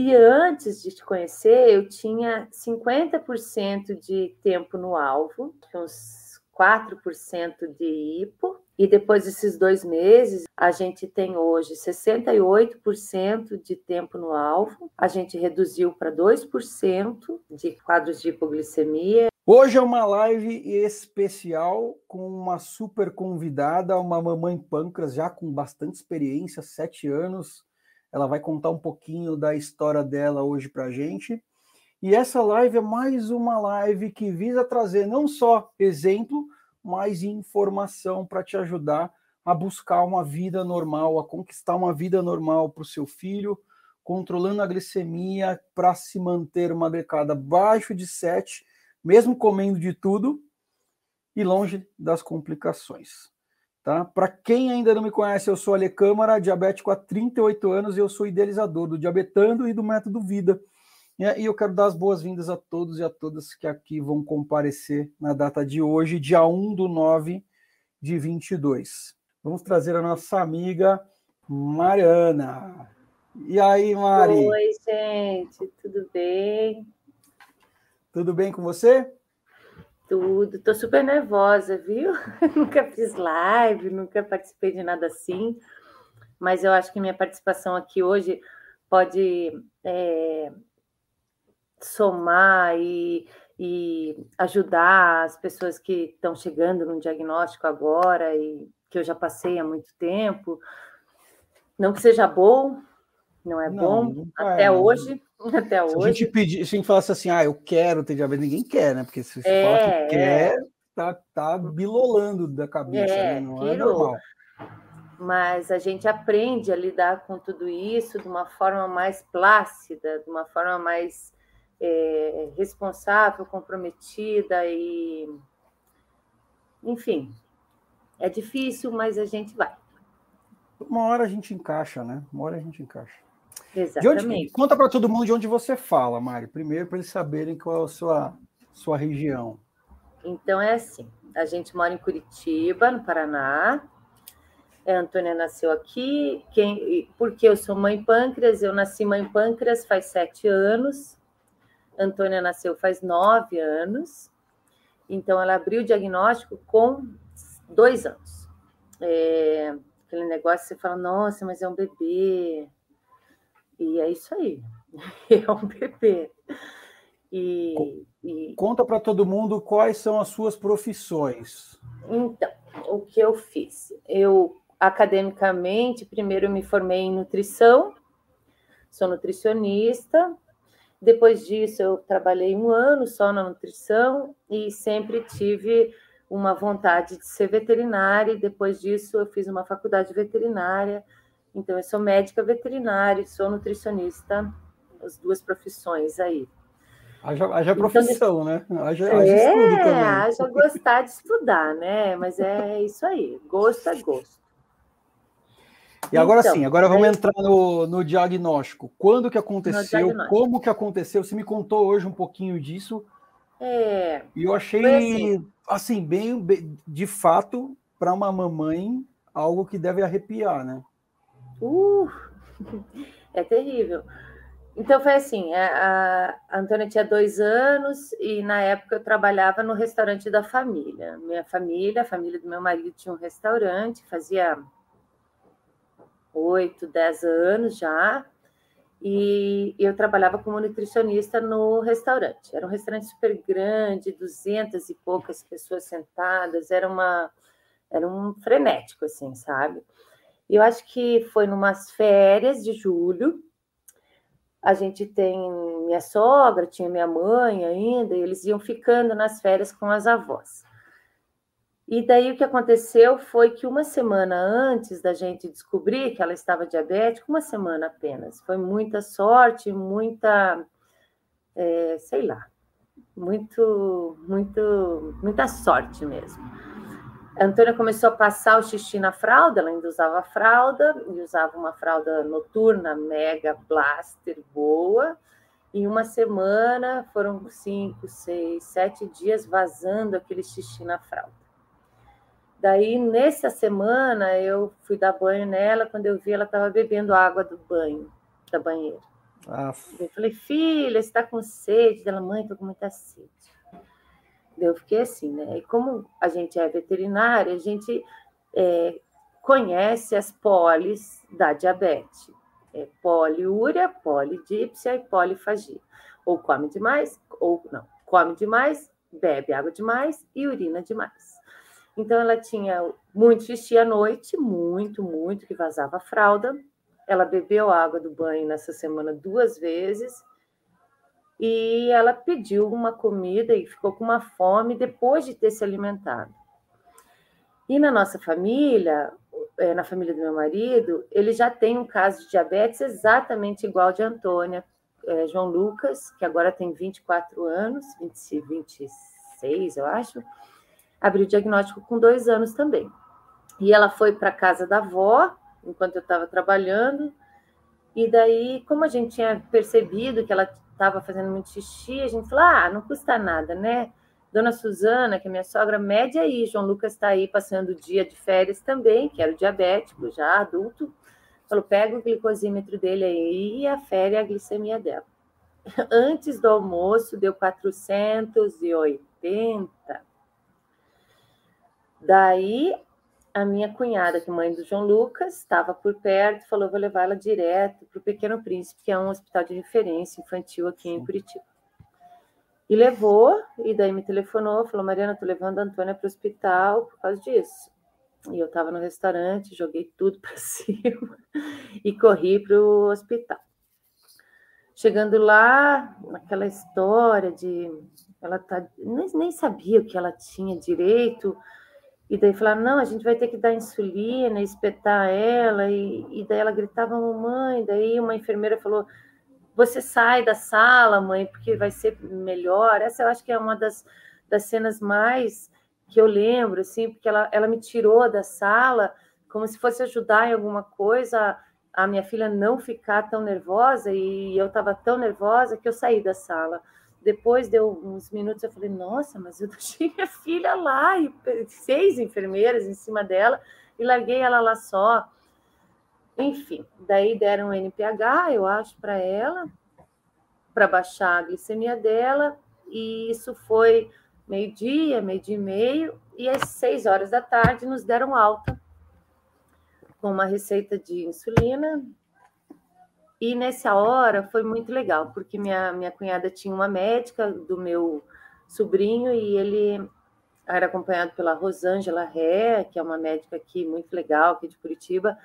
E antes de te conhecer, eu tinha 50% de tempo no alvo, uns 4% de hipo, e depois desses dois meses, a gente tem hoje 68% de tempo no alvo, a gente reduziu para 2% de quadros de hipoglicemia. Hoje é uma live especial com uma super convidada, uma mamãe pâncreas já com bastante experiência, sete anos. Ela vai contar um pouquinho da história dela hoje para a gente. E essa live é mais uma live que visa trazer não só exemplo, mais informação para te ajudar a buscar uma vida normal, a conquistar uma vida normal para o seu filho, controlando a glicemia para se manter uma glicada abaixo de 7, mesmo comendo de tudo e longe das complicações. Tá? Para quem ainda não me conhece, eu sou Ale Câmara, diabético há 38 anos e eu sou idealizador do Diabetando e do Método Vida e eu quero dar as boas-vindas a todos e a todas que aqui vão comparecer na data de hoje, dia 1 do 9 de 22. Vamos trazer a nossa amiga Mariana. E aí, Mari? Oi, gente, tudo bem? Tudo bem com você? Tudo. Tô super nervosa, viu? nunca fiz live, nunca participei de nada assim, mas eu acho que minha participação aqui hoje pode é, somar e, e ajudar as pessoas que estão chegando no diagnóstico agora e que eu já passei há muito tempo. Não que seja bom, não é não, bom até é, hoje. Até se hoje. A gente pedir, se a gente falasse assim, ah, eu quero ter diabetes, ninguém quer, né? Porque se você é, fala que é. quer, tá, tá bilolando da cabeça, é, né? não é normal. Mas a gente aprende a lidar com tudo isso de uma forma mais plácida, de uma forma mais é, responsável, comprometida e. Enfim, é difícil, mas a gente vai. Uma hora a gente encaixa, né? Uma hora a gente encaixa. Exatamente. Onde, conta para todo mundo de onde você fala, Mari. Primeiro, para eles saberem qual é a sua, sua região. Então, é assim: a gente mora em Curitiba, no Paraná. A Antônia nasceu aqui. Quem, porque eu sou mãe pâncreas, eu nasci mãe pâncreas faz sete anos. Antônia nasceu faz nove anos, então ela abriu o diagnóstico com dois anos. É, aquele negócio você fala, nossa, mas é um bebê. E é isso aí, é um bebê. E, e... Conta para todo mundo quais são as suas profissões. Então, o que eu fiz? Eu, academicamente, primeiro me formei em nutrição, sou nutricionista, depois disso, eu trabalhei um ano só na nutrição e sempre tive uma vontade de ser veterinária. E depois disso, eu fiz uma faculdade veterinária. Então, eu sou médica veterinária, sou nutricionista, as duas profissões aí. Haja, haja então, profissão, né? Haja, haja é, estudo também. haja gostar de estudar, né? Mas é isso aí, gosto é gosto. E agora então, sim, agora vamos entrar no, no diagnóstico. Quando que aconteceu? Como que aconteceu? Você me contou hoje um pouquinho disso. É. E eu achei, assim. assim, bem de fato, para uma mamãe, algo que deve arrepiar, né? Uh, é terrível. Então foi assim, a, a Antônia tinha dois anos e na época eu trabalhava no restaurante da família. Minha família, a família do meu marido tinha um restaurante, fazia oito, dez anos já, e eu trabalhava como nutricionista no restaurante. Era um restaurante super grande, duzentas e poucas pessoas sentadas, era uma era um frenético assim, sabe? Eu acho que foi numas férias de julho. A gente tem minha sogra, tinha minha mãe ainda, e eles iam ficando nas férias com as avós. E daí o que aconteceu foi que uma semana antes da gente descobrir que ela estava diabética, uma semana apenas, foi muita sorte, muita, é, sei lá, muito, muito, muita sorte mesmo. A Antônia começou a passar o xixi na fralda, ela ainda usava fralda, e usava uma fralda noturna, mega blaster, boa. Em uma semana, foram cinco, seis, sete dias vazando aquele xixi na fralda. Daí, nessa semana, eu fui dar banho nela. Quando eu vi, ela estava bebendo água do banho, da banheira. Eu falei, filha, você está com sede? Ela, mãe, estou com muita sede. Eu fiquei assim, né? E como a gente é veterinária, a gente é, conhece as polis da diabetes. É poliúria, polidípsia e polifagia. Ou come demais, ou não. Come demais, bebe água demais e urina demais. Então, ela tinha muito xixi à noite, muito, muito, que vazava fralda. Ela bebeu água do banho nessa semana duas vezes. E ela pediu uma comida e ficou com uma fome depois de ter se alimentado. E na nossa família, é, na família do meu marido, ele já tem um caso de diabetes exatamente igual de Antônia, é, João Lucas, que agora tem 24 anos, 20, 26, eu acho, abriu o diagnóstico com dois anos também. E ela foi para casa da avó, enquanto eu estava trabalhando, e daí, como a gente tinha percebido que ela estava fazendo muito xixi, a gente falou: ah, não custa nada, né? Dona Suzana, que é minha sogra, mede aí. João Lucas está aí passando o dia de férias também, que era o diabético, já adulto. Falou: pega o glicosímetro dele aí e afere a glicemia dela. Antes do almoço, deu 480. Daí a minha cunhada, que é mãe do João Lucas, estava por perto, falou: vou levar ela direto para o Pequeno Príncipe, que é um hospital de referência infantil aqui em Curitiba. E levou, e daí me telefonou, falou: Mariana, estou levando a Antônia para o hospital por causa disso. E eu estava no restaurante, joguei tudo para cima e corri para o hospital. Chegando lá, aquela história de ela tá, nem, nem sabia o que ela tinha direito, e daí falaram, não, a gente vai ter que dar insulina, espetar ela, e, e daí ela gritava, mamãe, daí uma enfermeira falou, você sai da sala, mãe, porque vai ser melhor. Essa eu acho que é uma das, das cenas mais que eu lembro, assim, porque ela, ela me tirou da sala como se fosse ajudar em alguma coisa a minha filha não ficar tão nervosa, e eu estava tão nervosa que eu saí da sala. Depois deu uns minutos, eu falei, nossa, mas eu deixei minha filha lá, e seis enfermeiras em cima dela, e larguei ela lá só. Enfim, daí deram um NPH, eu acho, para ela, para baixar a glicemia dela, e isso foi meio-dia, meio-dia e meio, e às seis horas da tarde nos deram alta com uma receita de insulina, e nessa hora foi muito legal, porque minha, minha cunhada tinha uma médica do meu sobrinho e ele era acompanhado pela Rosângela Ré, que é uma médica aqui muito legal, aqui de Curitiba,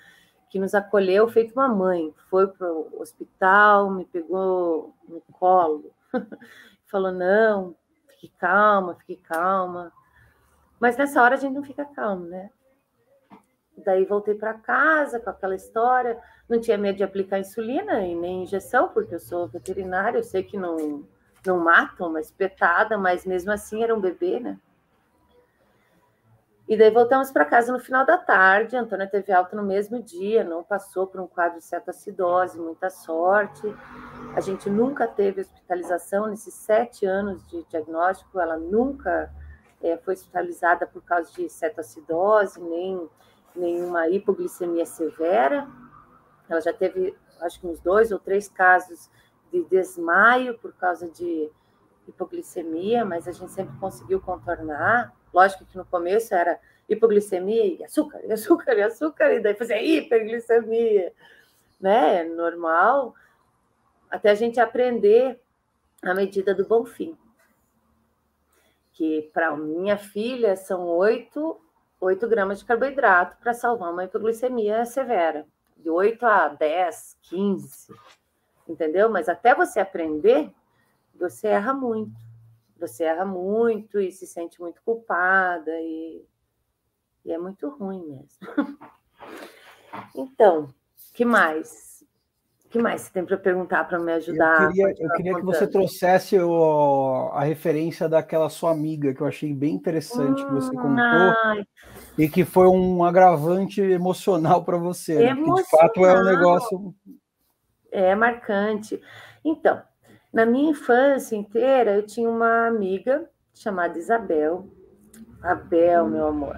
que nos acolheu feito uma mãe. Foi para o hospital, me pegou no colo, falou: não, fique calma, fique calma. Mas nessa hora a gente não fica calmo, né? Daí voltei para casa com aquela história. Não tinha medo de aplicar insulina e nem injeção, porque eu sou veterinária, eu sei que não, não matam uma espetada, mas mesmo assim era um bebê, né? E daí voltamos para casa no final da tarde. A Antônia teve alta no mesmo dia, não passou por um quadro de cetoacidose, muita sorte. A gente nunca teve hospitalização nesses sete anos de diagnóstico, ela nunca é, foi hospitalizada por causa de cetoacidose, nem nenhuma hipoglicemia severa. Ela já teve, acho que uns dois ou três casos de desmaio por causa de hipoglicemia, mas a gente sempre conseguiu contornar. Lógico que no começo era hipoglicemia e açúcar, e açúcar, e açúcar, e daí fazia hiperglicemia, né? Normal, até a gente aprender a medida do bom fim. Que para minha filha são oito 8 gramas de carboidrato para salvar uma hipoglicemia severa, de 8 a 10, 15, entendeu? Mas até você aprender, você erra muito. Você erra muito e se sente muito culpada e, e é muito ruim mesmo. então, que mais? que mais você tem para perguntar para me ajudar? Eu queria, eu queria que você trouxesse o, a referência daquela sua amiga, que eu achei bem interessante hum, que você hum, contou, ai. E que foi um agravante emocional para você. Né? Porque, de fato é um negócio. É marcante. Então, na minha infância inteira, eu tinha uma amiga chamada Isabel. Abel, meu amor.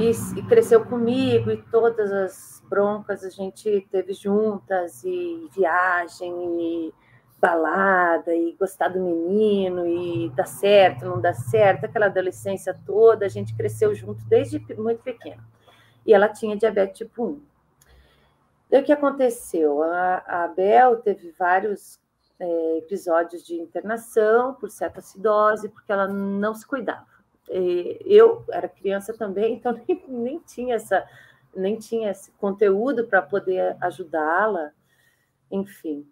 e, e, cresceu comigo, e todas as broncas a gente teve juntas, e viagem, e balada, e gostar do menino, e dá certo, não dá certo, aquela adolescência toda, a gente cresceu junto desde muito pequeno. E ela tinha diabetes tipo 1. Daí o que aconteceu? A, a Bel teve vários é, episódios de internação por cetoacidose, porque ela não se cuidava. E eu era criança também, então nem, nem tinha essa nem tinha esse conteúdo para poder ajudá-la, enfim.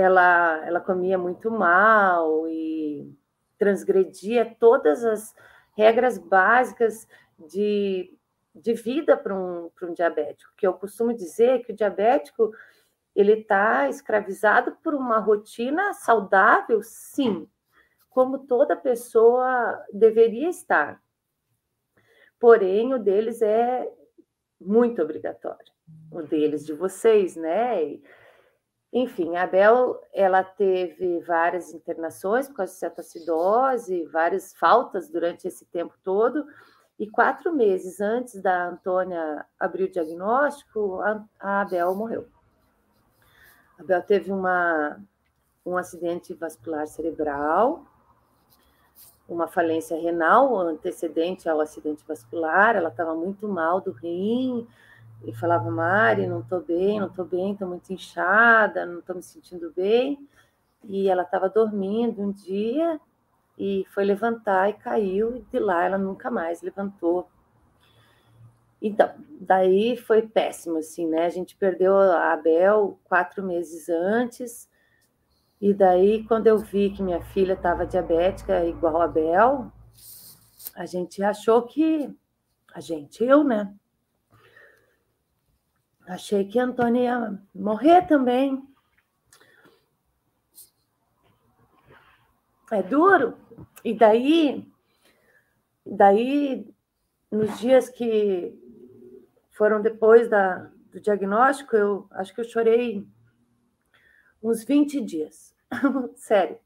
Ela, ela comia muito mal e transgredia todas as regras básicas de, de vida para um, um diabético, que eu costumo dizer que o diabético ele está escravizado por uma rotina saudável, sim, como toda pessoa deveria estar. Porém, o deles é muito obrigatório, o deles de vocês, né? Enfim, a Bel ela teve várias internações por causa de cetoacidose, várias faltas durante esse tempo todo, e quatro meses antes da Antônia abrir o diagnóstico, a, a Abel morreu. A Bel teve uma, um acidente vascular cerebral, uma falência renal antecedente ao acidente vascular, ela estava muito mal do rim, e falava, Mari, não estou bem, não estou bem, estou muito inchada, não estou me sentindo bem. E ela estava dormindo um dia e foi levantar e caiu, e de lá ela nunca mais levantou. Então, daí foi péssimo, assim, né? A gente perdeu a Abel quatro meses antes, e daí, quando eu vi que minha filha estava diabética igual a Abel, a gente achou que. A gente, eu, né? Achei que a Antônia ia morrer também. É duro. E daí, daí, nos dias que foram depois da, do diagnóstico, eu acho que eu chorei uns 20 dias. Sério.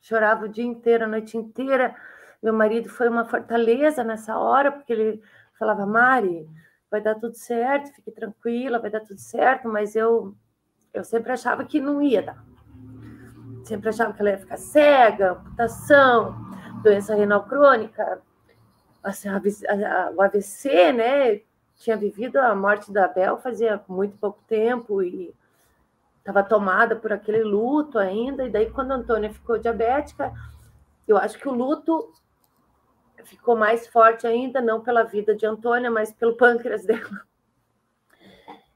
Chorava o dia inteiro, a noite inteira. Meu marido foi uma fortaleza nessa hora, porque ele falava, Mari, vai dar tudo certo, fique tranquila, vai dar tudo certo, mas eu, eu sempre achava que não ia dar. Sempre achava que ela ia ficar cega, amputação, doença renal crônica, assim, o AVC, né? tinha vivido a morte da Bel fazia muito pouco tempo e estava tomada por aquele luto ainda. E daí, quando a Antônia ficou diabética, eu acho que o luto ficou mais forte ainda, não pela vida de Antônia, mas pelo pâncreas dela.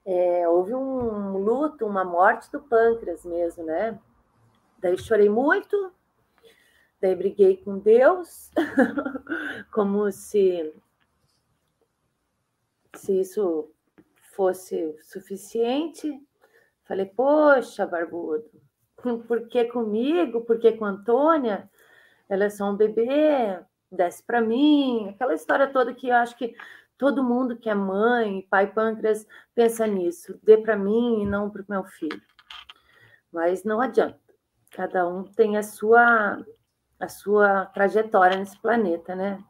É, houve um luto, uma morte do pâncreas mesmo, né? Daí chorei muito, daí briguei com Deus, como se se isso fosse suficiente. Falei, poxa, barbudo, por que comigo? Por que com Antônia? Ela é só um bebê, desce para mim. Aquela história toda que eu acho que todo mundo que é mãe, pai pâncreas, pensa nisso. Dê para mim e não para o meu filho. Mas não adianta. Cada um tem a sua, a sua trajetória nesse planeta, né?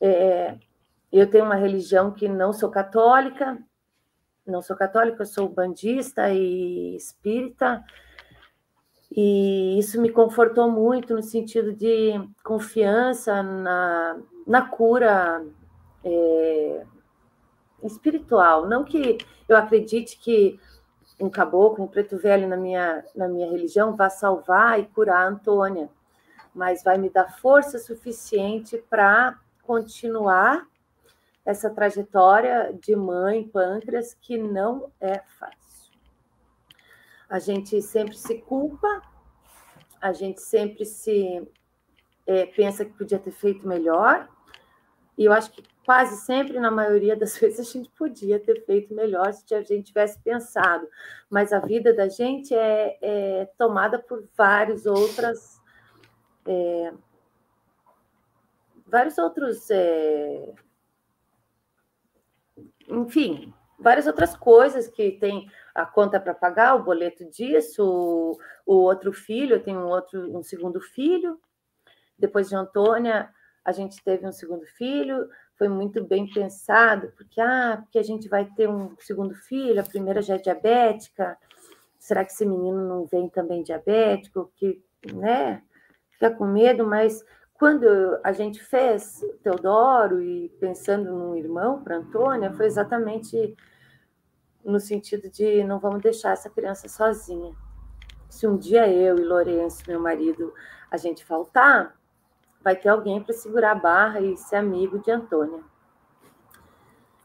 É, eu tenho uma religião que não sou católica, não sou católica, sou bandista e espírita, e isso me confortou muito no sentido de confiança na, na cura é, espiritual. Não que eu acredite que um caboclo, um preto velho na minha, na minha religião vá salvar e curar a Antônia, mas vai me dar força suficiente para continuar essa trajetória de mãe pâncreas que não é fácil. A gente sempre se culpa, a gente sempre se é, pensa que podia ter feito melhor, e eu acho que quase sempre, na maioria das vezes, a gente podia ter feito melhor se a gente tivesse pensado, mas a vida da gente é, é tomada por vários outras. É, vários outros é, enfim, várias outras coisas que tem a conta para pagar, o boleto disso, o, o, outro filho, eu tenho um outro, um segundo filho. Depois de Antônia, a gente teve um segundo filho, foi muito bem pensado, porque, ah, porque a gente vai ter um segundo filho, a primeira já é diabética, será que esse menino não vem também diabético? Que, né? Fica com medo, mas quando a gente fez Teodoro e pensando num irmão para Antônia, foi exatamente no sentido de não vamos deixar essa criança sozinha. Se um dia eu e Lourenço, meu marido, a gente faltar, vai ter alguém para segurar a barra e ser amigo de Antônia.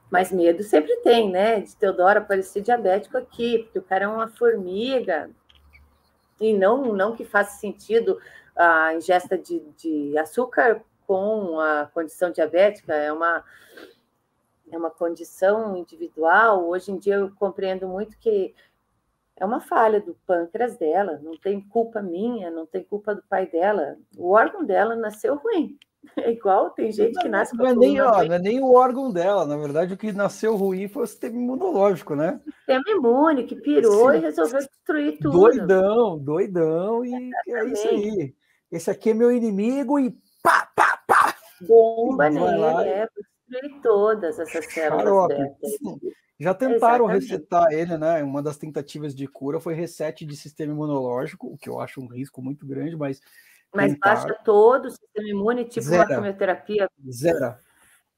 Mas medo sempre tem, né? De Teodoro aparecer diabético aqui, porque o cara é uma formiga. E não, não que faça sentido a ingesta de, de açúcar com a condição diabética, é uma, é uma condição individual. Hoje em dia eu compreendo muito que é uma falha do pâncreas dela, não tem culpa minha, não tem culpa do pai dela. O órgão dela nasceu ruim. É igual, tem gente que nasce com não é nem, ó, não é nem o órgão dela, na verdade, o que nasceu ruim foi o sistema imunológico, né? O sistema imune que pirou Sim. e resolveu destruir tudo. Doidão, doidão, e Exatamente. é isso aí. Esse aqui é meu inimigo e pá, pá, pá! Bomba nele, é, destruir todas essas células. Já tentaram Exatamente. resetar ele, né? Uma das tentativas de cura foi reset de sistema imunológico, o que eu acho um risco muito grande, mas. Mas tentaram. baixa todo o sistema imune, tipo Zera. uma quimioterapia. Zera.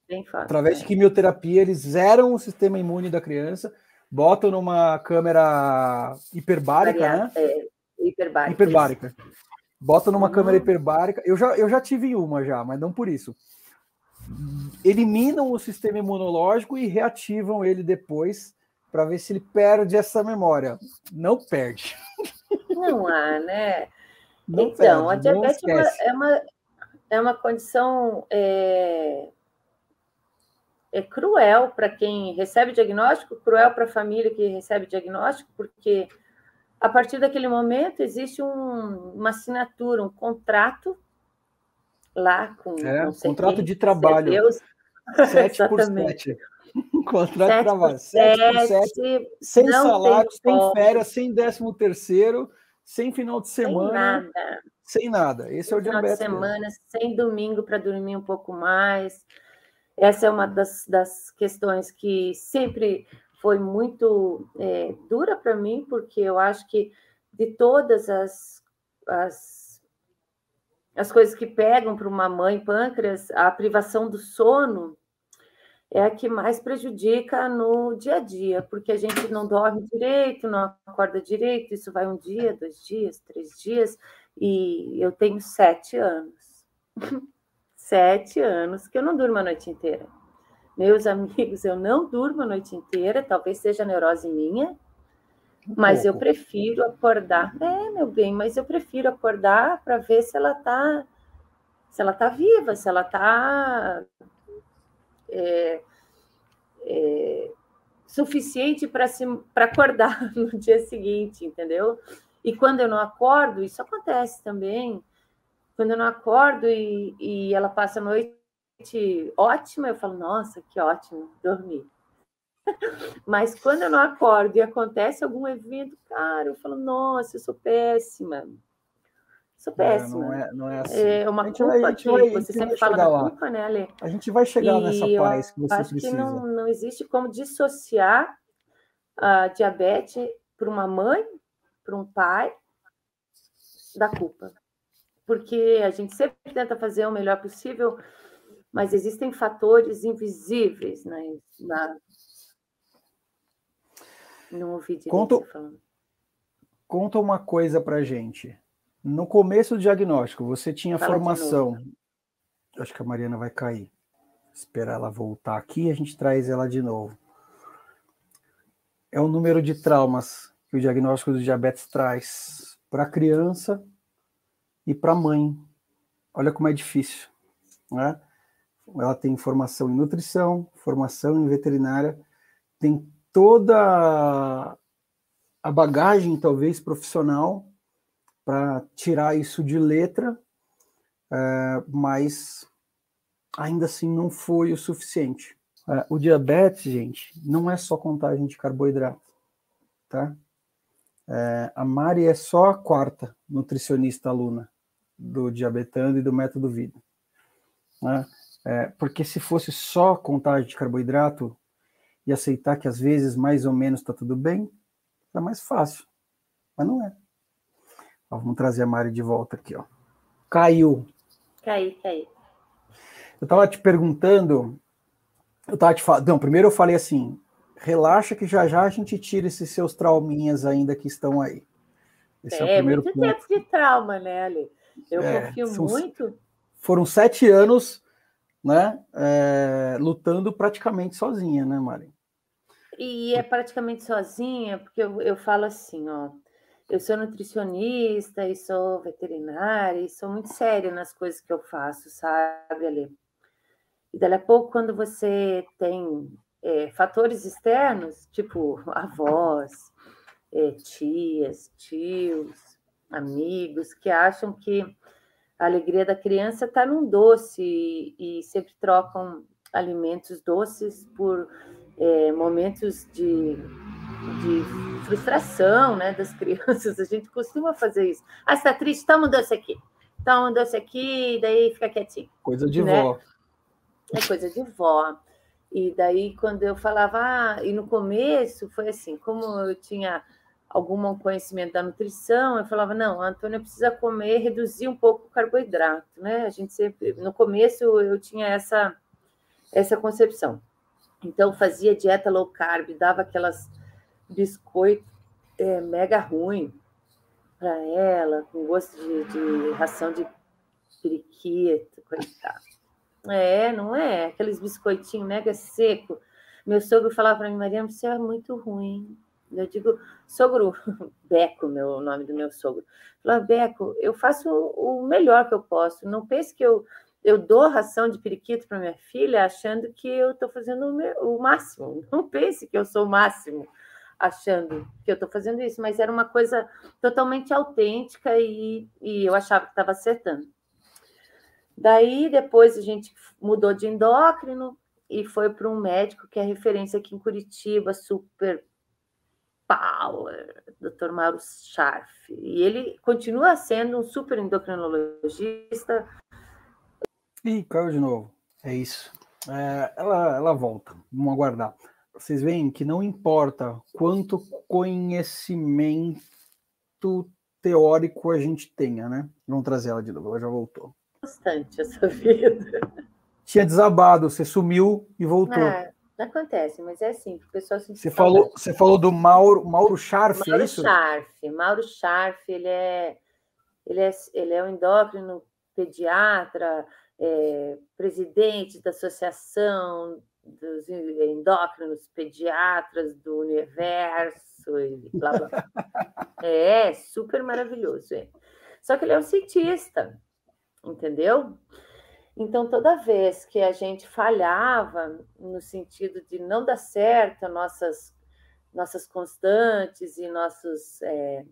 Bem fácil. Através é. de quimioterapia, eles zeram o sistema imune da criança, botam numa câmera hiperbárica, né? É, hiperbárica. Hiperbárica. Botam numa uhum. câmera hiperbárica. Eu já, eu já tive uma já, mas não por isso eliminam o sistema imunológico e reativam ele depois para ver se ele perde essa memória. Não perde. Não há, né? Não então, perde, a diabetes é uma, é uma, é uma condição é, é cruel para quem recebe diagnóstico, cruel para a família que recebe diagnóstico, porque a partir daquele momento existe um, uma assinatura, um contrato lá com. É, contrato quem, de trabalho. Deus. 7 por 7. contrato de trabalho. 7 por 7, sem salário, sem férias, sem décimo terceiro, sem final de semana. Sem nada. Sem nada. Esse sem é o diabetes. Final de semana, mesmo. sem domingo para dormir um pouco mais. Essa é uma das, das questões que sempre foi muito é, dura para mim, porque eu acho que de todas as, as as coisas que pegam para uma mãe pâncreas, a privação do sono é a que mais prejudica no dia a dia, porque a gente não dorme direito, não acorda direito, isso vai um dia, dois dias, três dias, e eu tenho sete anos. sete anos que eu não durmo a noite inteira. Meus amigos, eu não durmo a noite inteira, talvez seja neurose minha, mas eu prefiro acordar. É, meu bem, mas eu prefiro acordar para ver se ela está se ela tá viva, se ela está é, é, suficiente para acordar no dia seguinte, entendeu? E quando eu não acordo, isso acontece também. Quando eu não acordo e, e ela passa a noite ótima, eu falo, nossa, que ótimo, dormir. Mas quando eu não acordo e acontece algum evento, cara, eu falo, nossa, eu sou péssima. Sou péssima. É, não, é, não é assim. É uma culpa vai, que vai, você sempre fala da lá. culpa, né, Ale? A gente vai chegar e nessa paz que você acho precisa. que não, não existe como dissociar a diabetes para uma mãe, para um pai, da culpa. Porque a gente sempre tenta fazer o melhor possível, mas existem fatores invisíveis né, na, não ouvi direito conta, falando. Conta uma coisa pra gente. No começo do diagnóstico, você tinha Fala formação. Acho que a Mariana vai cair. Esperar ela voltar aqui, a gente traz ela de novo. É o número de traumas que o diagnóstico do diabetes traz para a criança e para a mãe. Olha como é difícil, né? Ela tem formação em nutrição, formação em veterinária, tem toda a bagagem, talvez, profissional para tirar isso de letra, é, mas ainda assim não foi o suficiente. É, o diabetes, gente, não é só contagem de carboidrato, tá? É, a Mari é só a quarta nutricionista aluna do Diabetando e do Método Vida. Né? É, porque se fosse só contagem de carboidrato e aceitar que às vezes mais ou menos está tudo bem, é mais fácil. Mas não é. Ó, vamos trazer a Mari de volta aqui, ó. Caiu. Caiu, caiu. Eu estava te perguntando, eu estava te falando, não, primeiro eu falei assim, relaxa que já já a gente tira esses seus trauminhas ainda que estão aí. Esse é, é o primeiro muito ponto. tempo de trauma, né, Ali? Eu é, confio são, muito. Foram sete anos, né, é, lutando praticamente sozinha, né, Mari? E é praticamente sozinha, porque eu, eu falo assim, ó, eu sou nutricionista e sou veterinária e sou muito séria nas coisas que eu faço, sabe, Ale? E dali a pouco, quando você tem é, fatores externos, tipo avós, é, tias, tios, amigos, que acham que a alegria da criança está num doce e, e, sempre trocam alimentos doces por é, momentos de, de frustração né, das crianças. A gente costuma fazer isso. Ah, está triste? Toma um doce aqui. Toma um doce aqui, e daí fica quietinho. Coisa de né? vó. É coisa de vó. E daí, quando eu falava, ah, e no começo foi assim, como eu tinha algum conhecimento da nutrição, eu falava, não, a Antônia precisa comer, reduzir um pouco o carboidrato, né? A gente sempre, no começo eu tinha essa, essa concepção. Então, fazia dieta low carb, dava aquelas biscoitos é, mega ruim para ela, com gosto de, de ração de periquito, coitado. É, não é? Aqueles biscoitinhos mega seco. Meu sogro falava para mim, Mariana, você é muito ruim. Eu digo, sogro, Beco, meu nome do meu sogro. Falava, Beco, eu faço o melhor que eu posso. Não pense que eu, eu dou ração de periquito para minha filha achando que eu estou fazendo o, meu, o máximo. Não pense que eu sou o máximo achando que eu estou fazendo isso, mas era uma coisa totalmente autêntica e, e eu achava que estava acertando. Daí, depois, a gente mudou de endócrino e foi para um médico que é referência aqui em Curitiba, super power, Dr. Mauro Scharf. E ele continua sendo um super endocrinologista. Ih, caiu de novo. É isso. É, ela, ela volta. Vamos aguardar. Vocês veem que não importa quanto conhecimento teórico a gente tenha, né? Vamos trazer ela de novo, ela já voltou bastante essa vida. Tinha desabado, você sumiu e voltou. É, acontece, mas é assim, o pessoal se você falou, você falou do Mauro, Mauro Scharf, Mauro é isso? Scharf, Mauro Scharf, ele é, ele é, ele é um endócrino pediatra, é, presidente da Associação dos Endócrinos Pediatras do Universo, e blá blá. é, super maravilhoso. É. Só que ele é um cientista, entendeu? Então, toda vez que a gente falhava no sentido de não dar certo nossas, nossas constantes e nossos. É...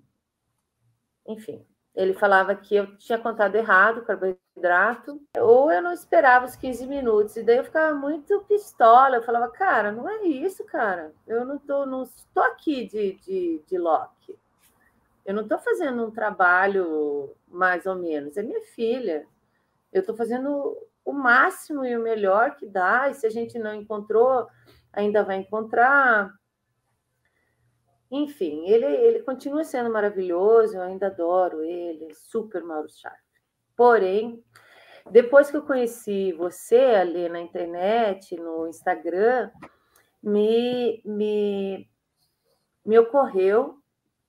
Enfim, ele falava que eu tinha contado errado o carboidrato, ou eu não esperava os 15 minutos, e daí eu ficava muito pistola. Eu falava, cara, não é isso, cara. Eu não tô, não estou aqui de, de, de Loki. Eu não estou fazendo um trabalho mais ou menos, é minha filha. Eu estou fazendo o máximo e o melhor que dá, e se a gente não encontrou, ainda vai encontrar. Enfim, ele, ele continua sendo maravilhoso, eu ainda adoro ele, super Mauro Sharp. Porém, depois que eu conheci você ali na internet, no Instagram, me, me, me ocorreu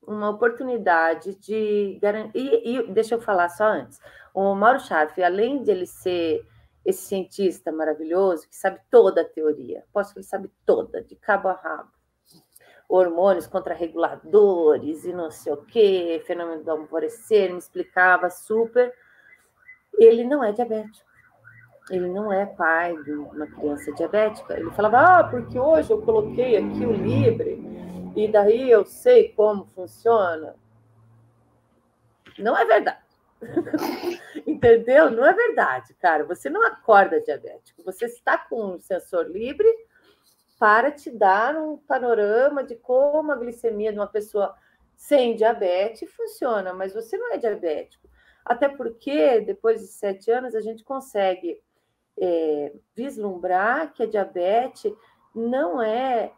uma oportunidade de garantir. E, e, deixa eu falar só antes: o Mauro Scharf, além de ele ser esse cientista maravilhoso que sabe toda a teoria, posso que ele sabe toda, de cabo a rabo. Hormônios contrarreguladores e não sei o quê, fenômeno do alvorecer, me explicava super. Ele não é diabético. Ele não é pai de uma criança diabética. Ele falava, ah, porque hoje eu coloquei aqui o Libre e daí eu sei como funciona. Não é verdade. Entendeu? Não é verdade, cara. Você não acorda diabético. Você está com um sensor livre para te dar um panorama de como a glicemia de uma pessoa sem diabetes funciona, mas você não é diabético. Até porque, depois de sete anos, a gente consegue é, vislumbrar que a diabetes não é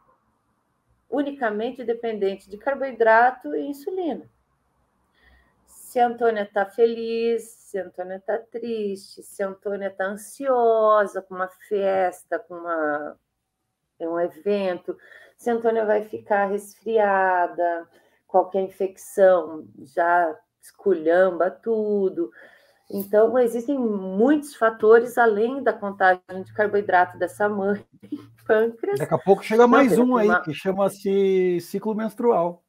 unicamente dependente de carboidrato e insulina. Se a Antônia está feliz, se a Antônia está triste, se a Antônia está ansiosa com uma festa, com uma, um evento, se a Antônia vai ficar resfriada, qualquer infecção já esculhamba tudo. Então, existem muitos fatores além da contagem de carboidrato dessa mãe, pâncreas. Daqui a pouco chega mais um aí, uma... que chama-se ciclo menstrual.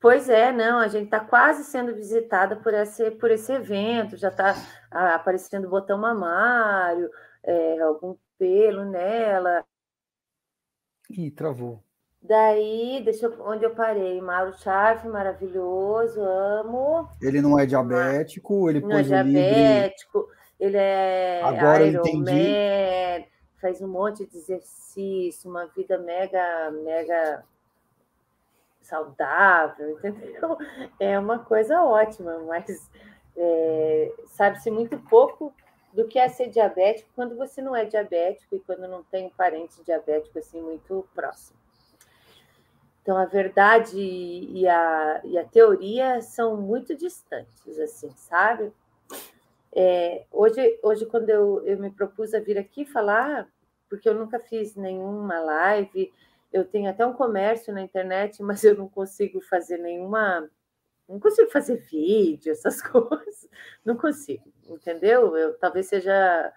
Pois é, não, a gente está quase sendo visitada por esse, por esse evento, já está ah, aparecendo botão mamário, é, algum pelo nela. Ih, travou. Daí, deixa eu, onde eu parei? Mauro Scharf, maravilhoso, amo. Ele não é diabético, ele não é diabético, livre... ele é Agora Iron entendi. Man, faz um monte de exercício, uma vida mega, mega saudável, entendeu? É uma coisa ótima, mas é, sabe-se muito pouco do que é ser diabético quando você não é diabético e quando não tem um parente diabético assim muito próximo. Então, a verdade e a, e a teoria são muito distantes, assim, sabe? É, hoje, hoje, quando eu, eu me propus a vir aqui falar, porque eu nunca fiz nenhuma live, eu tenho até um comércio na internet, mas eu não consigo fazer nenhuma. Não consigo fazer vídeo, essas coisas. Não consigo, entendeu? Eu talvez seja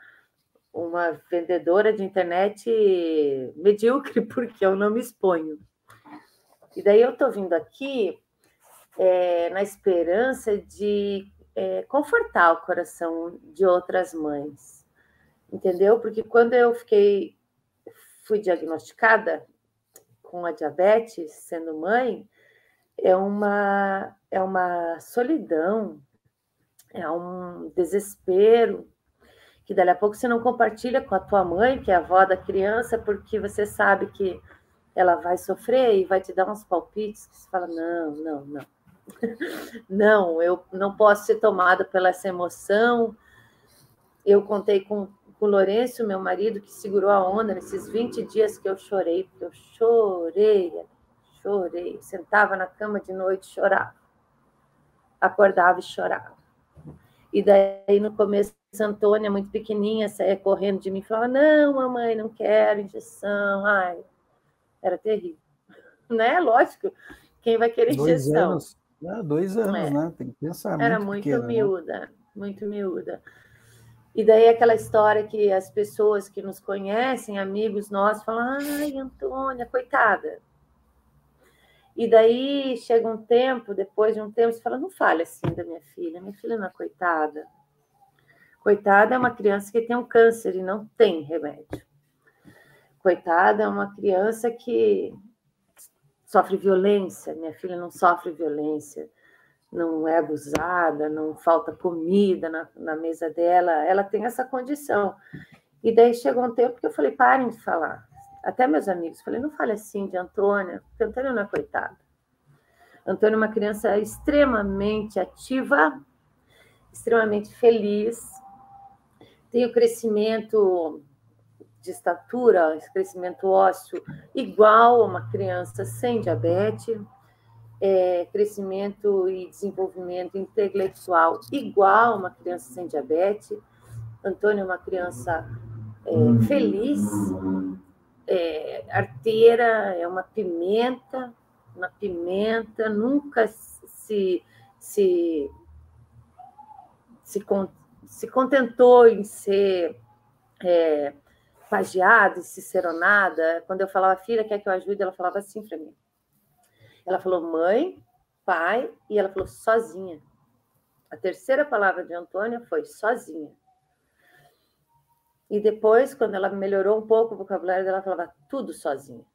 uma vendedora de internet medíocre, porque eu não me exponho. E daí eu estou vindo aqui é, na esperança de é, confortar o coração de outras mães, entendeu? Porque quando eu fiquei, fui diagnosticada com a diabetes, sendo mãe, é uma, é uma solidão, é um desespero, que dali a pouco você não compartilha com a tua mãe, que é a avó da criança, porque você sabe que ela vai sofrer e vai te dar uns palpites que você fala: não, não, não. não, eu não posso ser tomada pela essa emoção. Eu contei com, com o Lourenço, meu marido, que segurou a onda nesses 20 dias que eu chorei, porque eu chorei, chorei. Sentava na cama de noite, chorava. Acordava e chorava. E daí, no começo, Antônia, muito pequenininha, saía correndo de mim e falava: Não, mamãe, não quero injeção. Ai, era terrível. Né? Lógico, quem vai querer dois injeção? Anos. É, dois anos, é. né? Tem que pensar. Era muito, muito né? miúda, né? muito miúda. E daí aquela história que as pessoas que nos conhecem, amigos nossos, falam: ai, Antônia, coitada. E daí chega um tempo, depois de um tempo, você fala: não fale assim da minha filha, minha filha não é coitada. Coitada é uma criança que tem um câncer e não tem remédio coitada, é uma criança que sofre violência. Minha filha não sofre violência, não é abusada, não falta comida na, na mesa dela. Ela tem essa condição. E daí chegou um tempo que eu falei: parem de falar. Até meus amigos, falei: não fale assim de Antônia, porque Antônia não é coitada. Antônia é uma criança extremamente ativa, extremamente feliz, tem o crescimento de estatura, crescimento ósseo igual a uma criança sem diabetes, é, crescimento e desenvolvimento intelectual igual a uma criança sem diabetes. Antônio é uma criança é, feliz, é, arteira, é uma pimenta, uma pimenta, nunca se, se, se, se contentou em ser é, pagiada e ciceronada, quando eu falava, filha, quer que eu ajude? Ela falava assim para mim. Ela falou mãe, pai, e ela falou sozinha. A terceira palavra de Antônia foi sozinha. E depois, quando ela melhorou um pouco o vocabulário dela, falava tudo sozinha.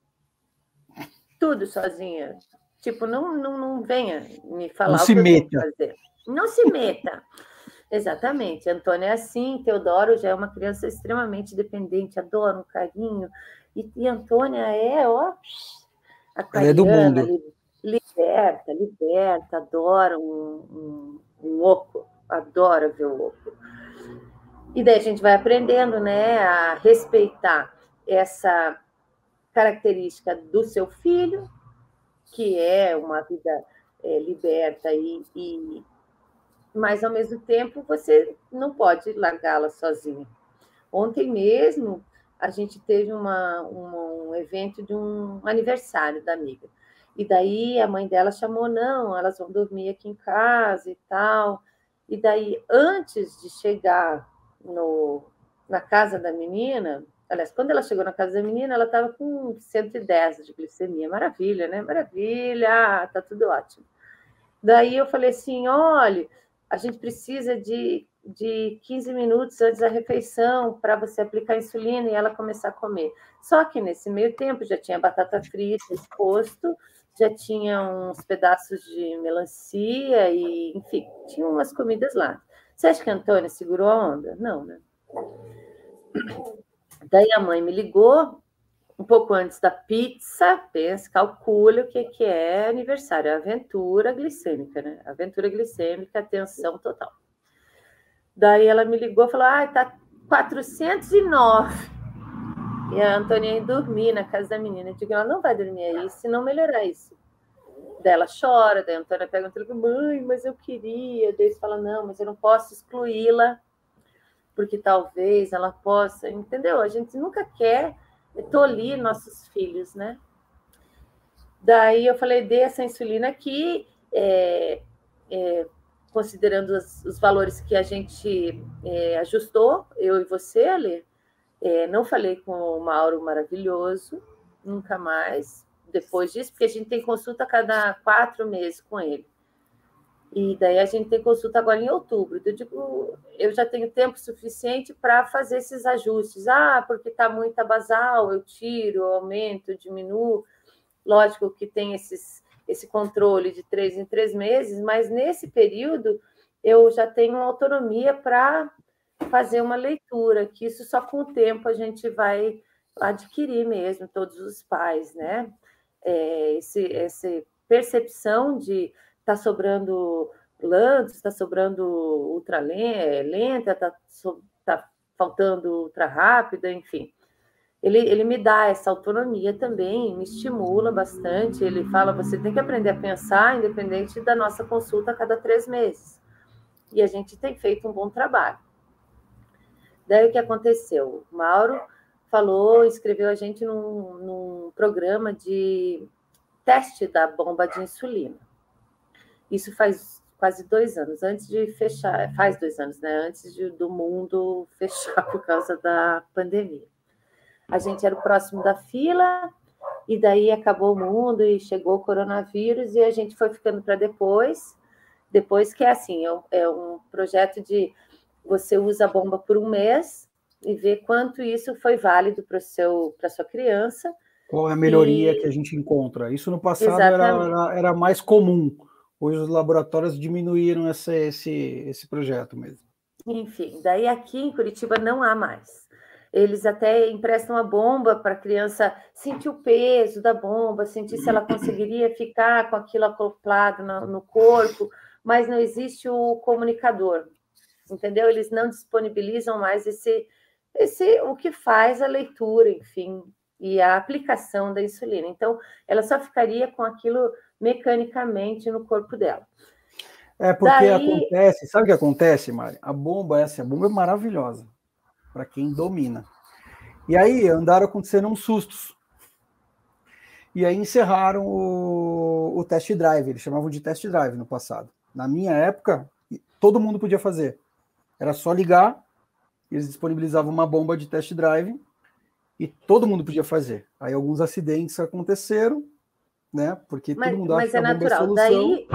Tudo sozinha. Tipo, não, não, não venha me falar não o se que meta. eu fazer. Não se meta. Exatamente. Antônio é assim, Teodoro já é uma criança extremamente dependente, adora um carinho. E, e Antônia é, ó, aquariana, é do mundo. liberta, liberta, adora um, um, um oco, adora ver o oco. E daí a gente vai aprendendo, né, a respeitar essa característica do seu filho, que é uma vida é, liberta e, e, mas ao mesmo tempo você não pode largá-la sozinha. Ontem mesmo a gente teve uma, uma, um evento de um aniversário da amiga. E daí a mãe dela chamou, não, elas vão dormir aqui em casa e tal. E daí, antes de chegar no, na casa da menina, aliás, quando ela chegou na casa da menina, ela estava com 110 de glicemia. Maravilha, né? Maravilha, tá tudo ótimo. Daí eu falei assim: olha, a gente precisa de, de 15 minutos antes da refeição para você aplicar insulina e ela começar a comer. Só que nesse meio tempo já tinha batata frita exposto, já tinha uns pedaços de melancia e, enfim, tinha umas comidas lá. Você acha que a Antônia segurou a onda? Não, né? Daí a mãe me ligou um pouco antes da pizza, pensa, calcule o que, que é aniversário, aventura glicêmica, né? Aventura glicêmica, atenção total. Daí ela me ligou e falou: ah, tá 409. E a Antoninha ia dormir na casa da menina. Eu digo, ela não vai dormir aí se não melhorar isso. Daí ela chora, daí a Antônia pega um telefone, mãe, mas eu queria. Daí você fala, não, mas eu não posso excluí-la, porque talvez ela possa, entendeu? A gente nunca quer tolir nossos filhos, né? Daí eu falei, dê essa insulina aqui, é, é, considerando os, os, valores que a gente é, ajustou, eu e você, Ale. É, não falei com o Mauro maravilhoso, nunca mais, depois disso, porque a gente tem consulta a cada quatro meses com ele. E daí a gente tem consulta agora em outubro. Então, eu digo, eu já tenho tempo suficiente para fazer esses ajustes. Ah, porque está muita basal, eu tiro, aumento, diminuo. Lógico que tem esses, esse controle de três em três meses, mas nesse período eu já tenho autonomia para fazer uma leitura, que isso só com o tempo a gente vai adquirir mesmo, todos os pais, né? É, esse, essa percepção de está sobrando lantos, está sobrando ultra lenta, está tá faltando ultra rápida, enfim. Ele, ele me dá essa autonomia também, me estimula bastante. Ele fala: você tem que aprender a pensar, independente da nossa consulta a cada três meses. E a gente tem feito um bom trabalho. Daí o que aconteceu? O Mauro falou, inscreveu a gente num, num programa de teste da bomba de insulina. Isso faz quase dois anos, antes de fechar, faz dois anos, né? Antes de, do mundo fechar por causa da pandemia. A gente era o próximo da fila, e daí acabou o mundo e chegou o coronavírus, e a gente foi ficando para depois. Depois que é assim, é, é um projeto de você usa a bomba por um mês e vê quanto isso foi válido para a sua criança. Qual é a melhoria e... que a gente encontra? Isso no passado era, era, era mais comum Hoje os laboratórios diminuíram esse, esse, esse projeto mesmo. Enfim, daí aqui em Curitiba não há mais. Eles até emprestam a bomba para a criança sentir o peso da bomba, sentir se ela conseguiria ficar com aquilo acoplado no, no corpo, mas não existe o comunicador, entendeu? Eles não disponibilizam mais esse, esse o que faz a leitura, enfim, e a aplicação da insulina. Então, ela só ficaria com aquilo mecanicamente no corpo dela. É porque Daí... acontece, sabe o que acontece, Mari? A bomba essa, a bomba é maravilhosa para quem domina. E aí andaram acontecendo uns sustos. E aí encerraram o, o test drive, eles chamavam de test drive no passado. Na minha época, todo mundo podia fazer. Era só ligar, eles disponibilizavam uma bomba de test drive e todo mundo podia fazer. Aí alguns acidentes aconteceram, né? Porque mas, todo mundo acha mas é, é natural. Daí,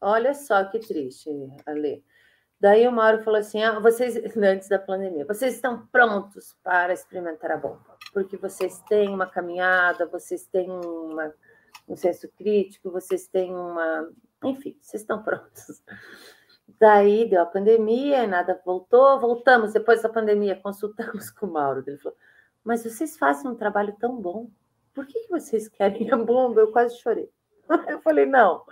olha só que triste, Ale. Daí o Mauro falou assim: ah, vocês, antes da pandemia, vocês estão prontos para experimentar a bomba, porque vocês têm uma caminhada, vocês têm uma, um senso crítico, vocês têm uma. Enfim, vocês estão prontos. Daí deu a pandemia, nada voltou, voltamos depois da pandemia, consultamos com o Mauro. Ele falou: Mas vocês fazem um trabalho tão bom, por que, vocês querem a bomba? Eu quase chorei. Eu falei, não.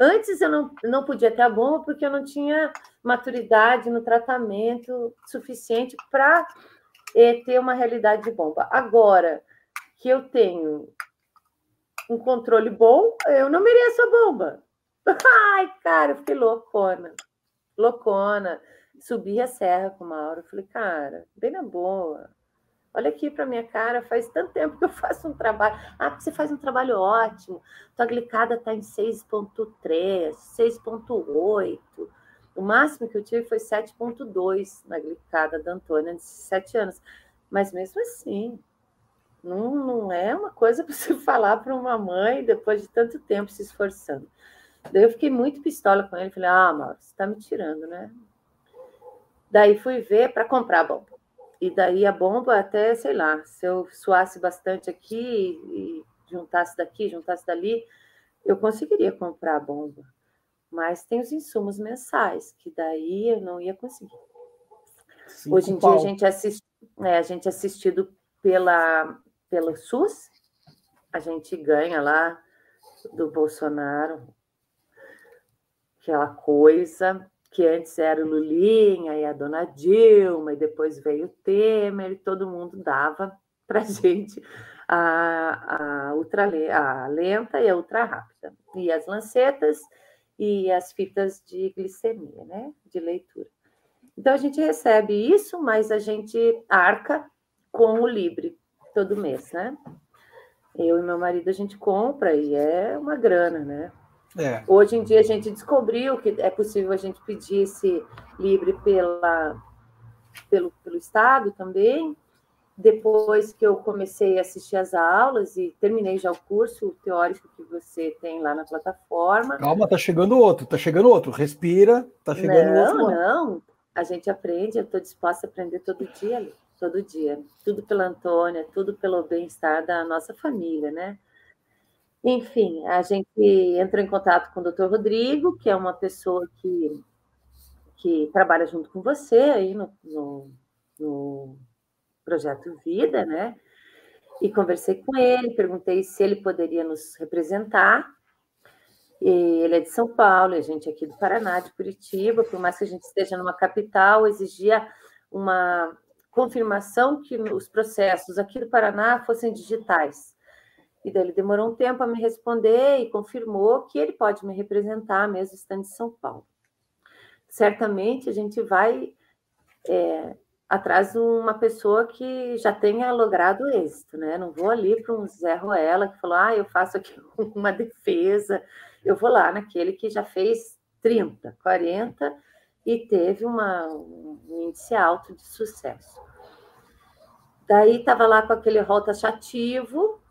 Antes eu não, não podia ter a bomba porque eu não tinha maturidade no tratamento suficiente para é, ter uma realidade de bomba. Agora que eu tenho um controle bom, eu não mereço a bomba. Ai, cara, eu fiquei loucona. Loucona. Subi a serra com o Mauro. Falei, cara, bem na boa. Olha aqui para minha cara, faz tanto tempo que eu faço um trabalho. Ah, você faz um trabalho ótimo. Tua glicada está em 6,3, 6,8. O máximo que eu tive foi 7,2 na glicada da Antônia, de 7 anos. Mas mesmo assim, não, não é uma coisa para você falar para uma mãe depois de tanto tempo se esforçando. Daí eu fiquei muito pistola com ele. Falei, ah, Mauro, você está me tirando, né? Daí fui ver para comprar a bomba. E daí a bomba, até, sei lá, se eu suasse bastante aqui e juntasse daqui, juntasse dali, eu conseguiria comprar a bomba. Mas tem os insumos mensais, que daí eu não ia conseguir. Hoje em dia a gente, assiste, é, a gente é assistido pela, pelo SUS, a gente ganha lá do Bolsonaro aquela coisa que antes era o Lulinha e a dona Dilma, e depois veio o Temer, e todo mundo dava para a gente a, a, ultra, a lenta e a ultra rápida, e as lancetas e as fitas de glicemia, né, de leitura. Então a gente recebe isso, mas a gente arca com o Libre todo mês, né? Eu e meu marido a gente compra e é uma grana, né? É. Hoje em dia a gente descobriu que é possível a gente pedir esse livre pela, pelo, pelo Estado também. Depois que eu comecei a assistir as aulas e terminei já o curso teórico que você tem lá na plataforma. Calma, tá chegando outro, tá chegando outro. Respira, tá chegando não, outro. Não, não. A gente aprende, eu estou disposta a aprender todo dia, todo dia. Tudo pela Antônia, tudo pelo bem-estar da nossa família, né? Enfim, a gente entrou em contato com o doutor Rodrigo, que é uma pessoa que, que trabalha junto com você aí no, no, no projeto Vida, né? E conversei com ele, perguntei se ele poderia nos representar. E ele é de São Paulo, a gente é aqui do Paraná, de Curitiba, por mais que a gente esteja numa capital, exigia uma confirmação que os processos aqui do Paraná fossem digitais. E daí ele demorou um tempo a me responder e confirmou que ele pode me representar mesmo estando em São Paulo. Certamente a gente vai é, atrás de uma pessoa que já tenha logrado êxito, né? Não vou ali para um Zé Ruela que falou, ah, eu faço aqui uma defesa. Eu vou lá naquele que já fez 30, 40 e teve uma, um índice alto de sucesso. Daí estava lá com aquele rol taxativo,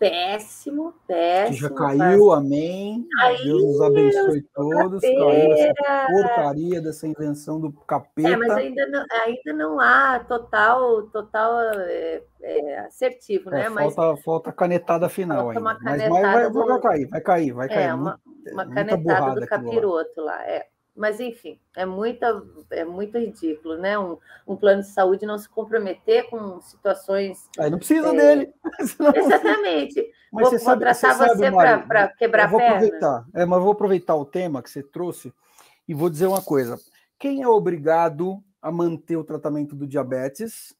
péssimo, péssimo. Que já caiu, amém. Caiu, Deus nos abençoe todos. Caiu essa porcaria dessa invenção do capeta. É, mas ainda não, ainda não há total, total é, é, assertivo, né? Mas, falta, falta canetada final ainda. Canetada mas, mas vai, do... vai, cair, vai cair, vai cair. É, uma, uma canetada do capiroto lá, é. Mas, enfim, é, muita, é muito ridículo, né? Um, um plano de saúde não se comprometer com situações. Aí não precisa é... dele. Exatamente. Mas vou, você sabe, contratar você, você para quebrar eu vou perna. Aproveitar, é, mas vou aproveitar o tema que você trouxe e vou dizer uma coisa. Quem é obrigado a manter o tratamento do diabetes,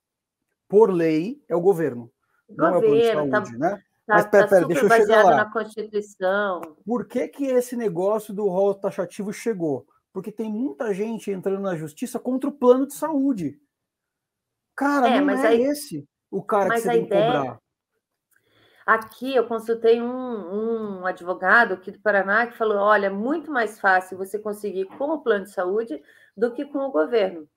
por lei, é o governo. Não governo, é o plano de tá saúde, tá... né? Tá, Mas pera, tá pera, deixa eu chegar lá. na Constituição. Por que, que esse negócio do rol taxativo chegou? Porque tem muita gente entrando na justiça contra o plano de saúde. Cara, é, não é aí, esse o cara que você tem que cobrar. Aqui eu consultei um, um, advogado aqui do Paraná que falou: olha, é muito mais fácil você conseguir com o plano de saúde do que com o governo.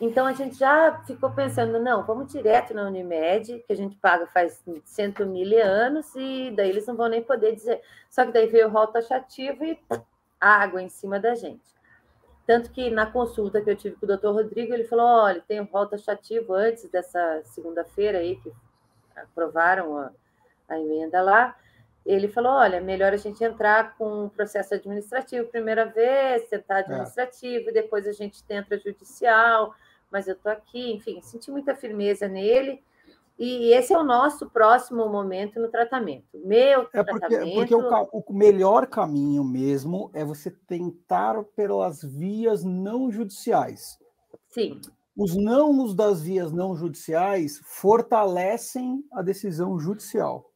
Então a gente já ficou pensando, não, vamos direto na Unimed, que a gente paga faz cento mil anos, e daí eles não vão nem poder dizer. Só que daí veio o rol taxativo e água em cima da gente. Tanto que na consulta que eu tive com o doutor Rodrigo, ele falou: olha, tem um rol taxativo antes dessa segunda-feira aí, que aprovaram a, a emenda lá. Ele falou: olha, melhor a gente entrar com um processo administrativo primeira vez, tentar é. administrativo, é. depois a gente tenta judicial, mas eu estou aqui, enfim, senti muita firmeza nele E esse é o nosso próximo momento no tratamento. Meu é porque, tratamento... Porque o, o, melhor caminho mesmo é você tentar pelas vias não judiciais. Sim. Os não das vias não judiciais fortalecem a decisão judicial.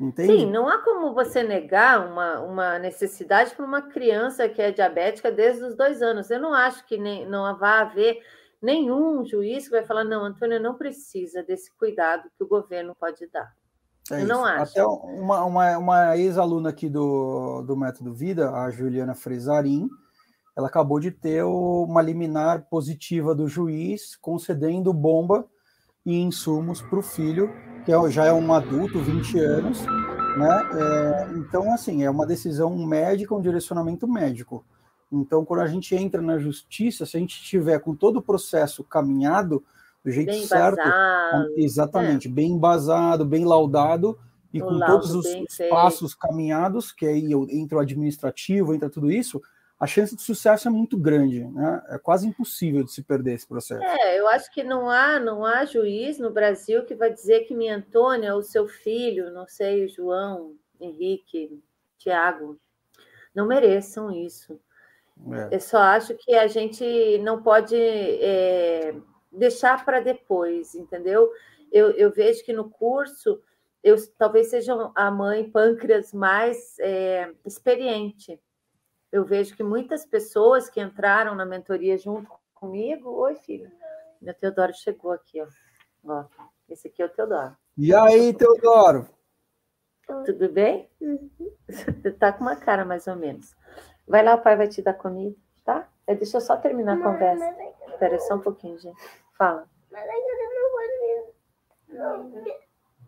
Entende? Sim, não há como você negar uma, uma necessidade para uma criança que é diabética desde os dois anos. Eu não acho que nem, não vá haver nenhum juiz vai falar, não, Antônia não precisa desse cuidado que o governo pode dar. É eu não acho. Até uma, uma, uma ex-aluna aqui do, do Método Vida, a Juliana Fresarim, ela acabou de ter uma liminar positiva do juiz concedendo bomba e insumos para o filho, que é, já é um adulto, 20 anos, né? É, então, assim, é uma decisão médica, um direcionamento médico. Então, quando a gente entra na justiça, se a gente tiver com todo o processo caminhado do jeito bem certo, exatamente, é. bem embasado, bem laudado e o com todos os, os passos caminhados, que aí entra o administrativo, entra tudo isso, a chance de sucesso é muito grande, né? É quase impossível de se perder esse processo. É, eu acho que não há, não há juiz no Brasil que vai dizer que minha Antônia, o seu filho, não sei, João, Henrique, Tiago, não mereçam isso. É. Eu só acho que a gente não pode é, deixar para depois, entendeu? Eu, eu, vejo que no curso eu talvez seja a mãe pâncreas mais é, experiente. Eu vejo que muitas pessoas que entraram na mentoria junto comigo, oi filho, meu Teodoro chegou aqui, ó. ó esse aqui é o Teodoro. E aí, Teodoro? Tudo bem? Uhum. tá com uma cara mais ou menos. Vai lá, o pai vai te dar comida, tá? É, deixa eu só terminar a conversa. É Espera só um pouquinho, gente. Fala. Mas é que eu não vou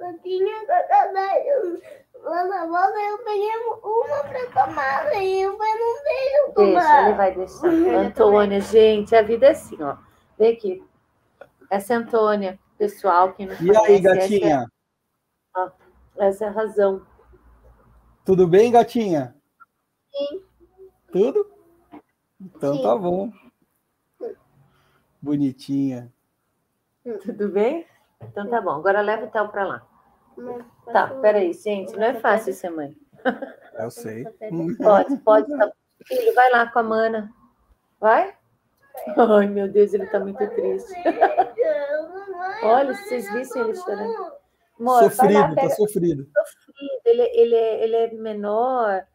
Eu tinha lá na volta eu peguei uma para tomar e eu não deixo tomar. Deixa, ele vai deixar. Antônia, gente, a vida é assim, ó. Vem aqui. Essa é a Antônia, pessoal, quem não E conhece, aí, gatinha? É, essa é a razão. Tudo bem, gatinha? Sim. Tudo? Então Sim. tá bom. Bonitinha. Tudo bem? Então tá bom. Agora leva o Theo para lá. Tá, peraí, gente. Não é fácil ser mãe. Eu sei. Pode, pode. Tá. Filho, vai lá com a mana. Vai? Ai, meu Deus, ele tá muito triste. Olha, se vocês vissem ele chorando. Amor, sofrido, lá, tá sofrido. Sofrido. Ele, ele, é, ele é menor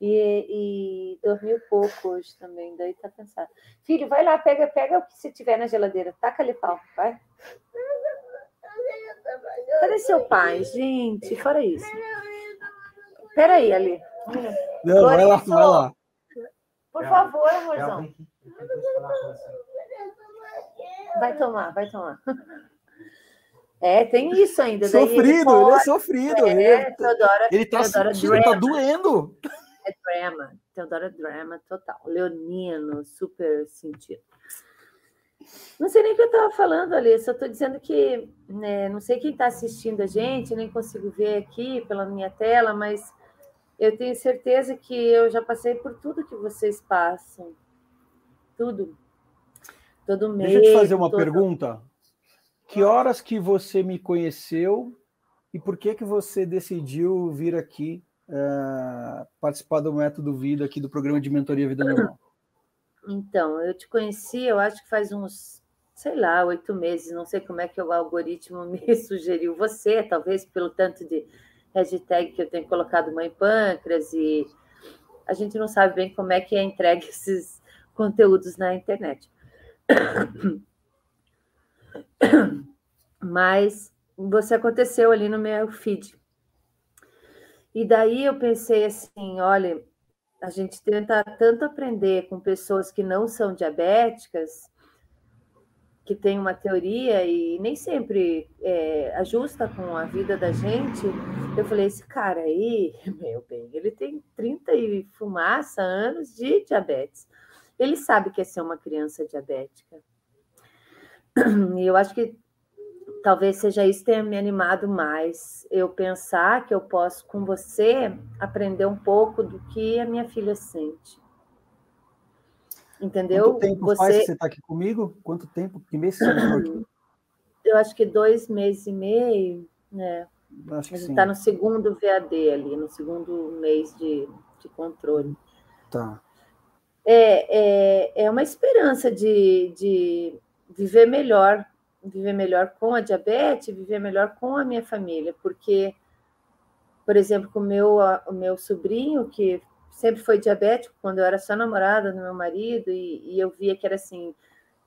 e, e dormiu pouco hoje também, daí tá cansado. Filho, vai lá, pega, pega o que você tiver na geladeira, taca ali pau, vai. Cadê seu pai, gente? Fora isso. Peraí, Ali. Não, vai lá, vai lá. Por favor, amorzão. Vai tomar, vai tomar. É, tem isso ainda. Sofrido, ele, pode... ele, é sofrido. É, ele, Teodora, ele, tá, Teodora ele tá doendo. É drama. Teodora drama total. Leonino, super sentido. Não sei nem o que eu estava falando ali, só estou dizendo que né, não sei quem está assistindo a gente, nem consigo ver aqui pela minha tela, mas eu tenho certeza que eu já passei por tudo que vocês passam. Tudo. Todo mês. Deixa eu te fazer uma todo... pergunta. Que horas que você me conheceu e por que que você decidiu vir aqui é, participar do Método Vida aqui do programa de mentoria Vida Normal? Então, eu te conheci, eu acho que faz uns, sei lá, oito meses, não sei como é que o algoritmo me sugeriu você, talvez pelo tanto de hashtag que eu tenho colocado mãe pâncreas e a gente não sabe bem como é que é entregue esses conteúdos na internet. Mas você aconteceu ali no meu feed. E daí eu pensei assim, olha, a gente tenta tanto aprender com pessoas que não são diabéticas, que tem uma teoria e nem sempre é, ajusta com a vida da gente. Eu falei, esse cara aí, meu bem, ele tem 30 e fumaça anos de diabetes. Ele sabe que é ser uma criança diabética. E eu acho que talvez seja isso que tenha me animado mais. Eu pensar que eu posso, com você, aprender um pouco do que a minha filha sente. Entendeu? Quanto tempo você... faz que você está aqui comigo? Quanto tempo? Que mês você está aqui? eu acho que dois meses e meio, né? Acho que A gente sim. está no segundo VAD ali, no segundo mês de, de controle. Tá. É, é, é uma esperança de, de viver melhor, viver melhor com a diabetes, viver melhor com a minha família, porque, por exemplo, com o meu, o meu sobrinho, que sempre foi diabético, quando eu era só namorada do meu marido, e, e eu via que era assim,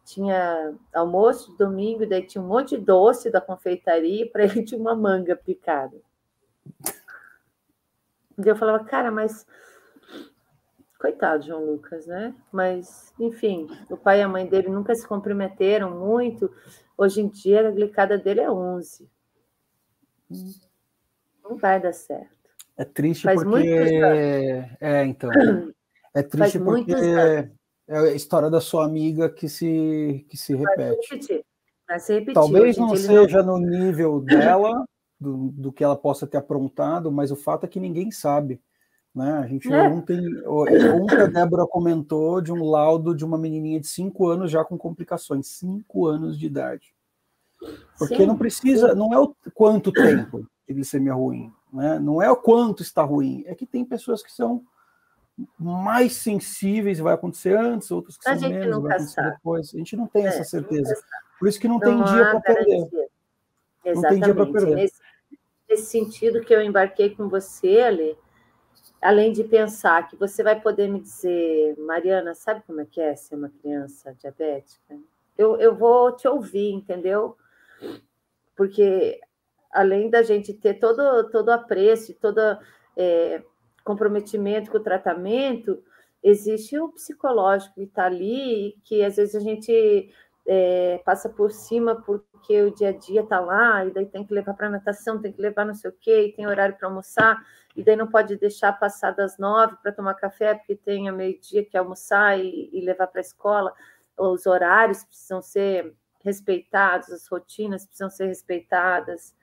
tinha almoço domingo, daí tinha um monte de doce da confeitaria, para ele tinha uma manga picada. E eu falava, cara, mas coitado, João Lucas, né? Mas, enfim, o pai e a mãe dele nunca se comprometeram muito. Hoje em dia, a glicada dele é 11. Não vai dar certo. É triste Faz porque. É, então. É triste Faz porque é a história da sua amiga que se, que se Vai se repete. repetir. Vai se repetir. Talvez não ele não- seja no nível dela, do, do que ela possa ter aprontado, mas o fato é que ninguém sabe. Né? A gente É. ontem, ontem a Débora comentou de um laudo de uma menininha de 5 anos já com complicações, 5 anos de idade. Porque Sim, não precisa, não é o quanto tempo de glicemia ruim, né? não é o quanto está ruim, é que tem pessoas que são mais sensíveis, vai acontecer antes, outras que A são menos, vai acontecer sabe. depois. A gente não tem É, essa certeza. Por isso que não, tem Não dia há para perder. garantia. Não tem dia Exatamente. perder. Nesse, nesse sentido que eu embarquei com você, Ale, além de pensar que você vai poder me dizer, Mariana, sabe como é que é ser uma criança diabética? Eu, eu vou te ouvir, entendeu? Porque além da gente ter todo todo apreço, e todo é, comprometimento com o tratamento, existe o psicológico que está ali, que às vezes a gente é, passa por cima porque o dia a dia está lá, e daí tem que levar para natação, tem que levar não sei o quê, e tem horário para almoçar, e daí não pode deixar passar das nove para tomar café, porque tem a meio-dia que almoçar e, e levar para a escola. Os horários precisam ser respeitados, as rotinas precisam ser respeitadas.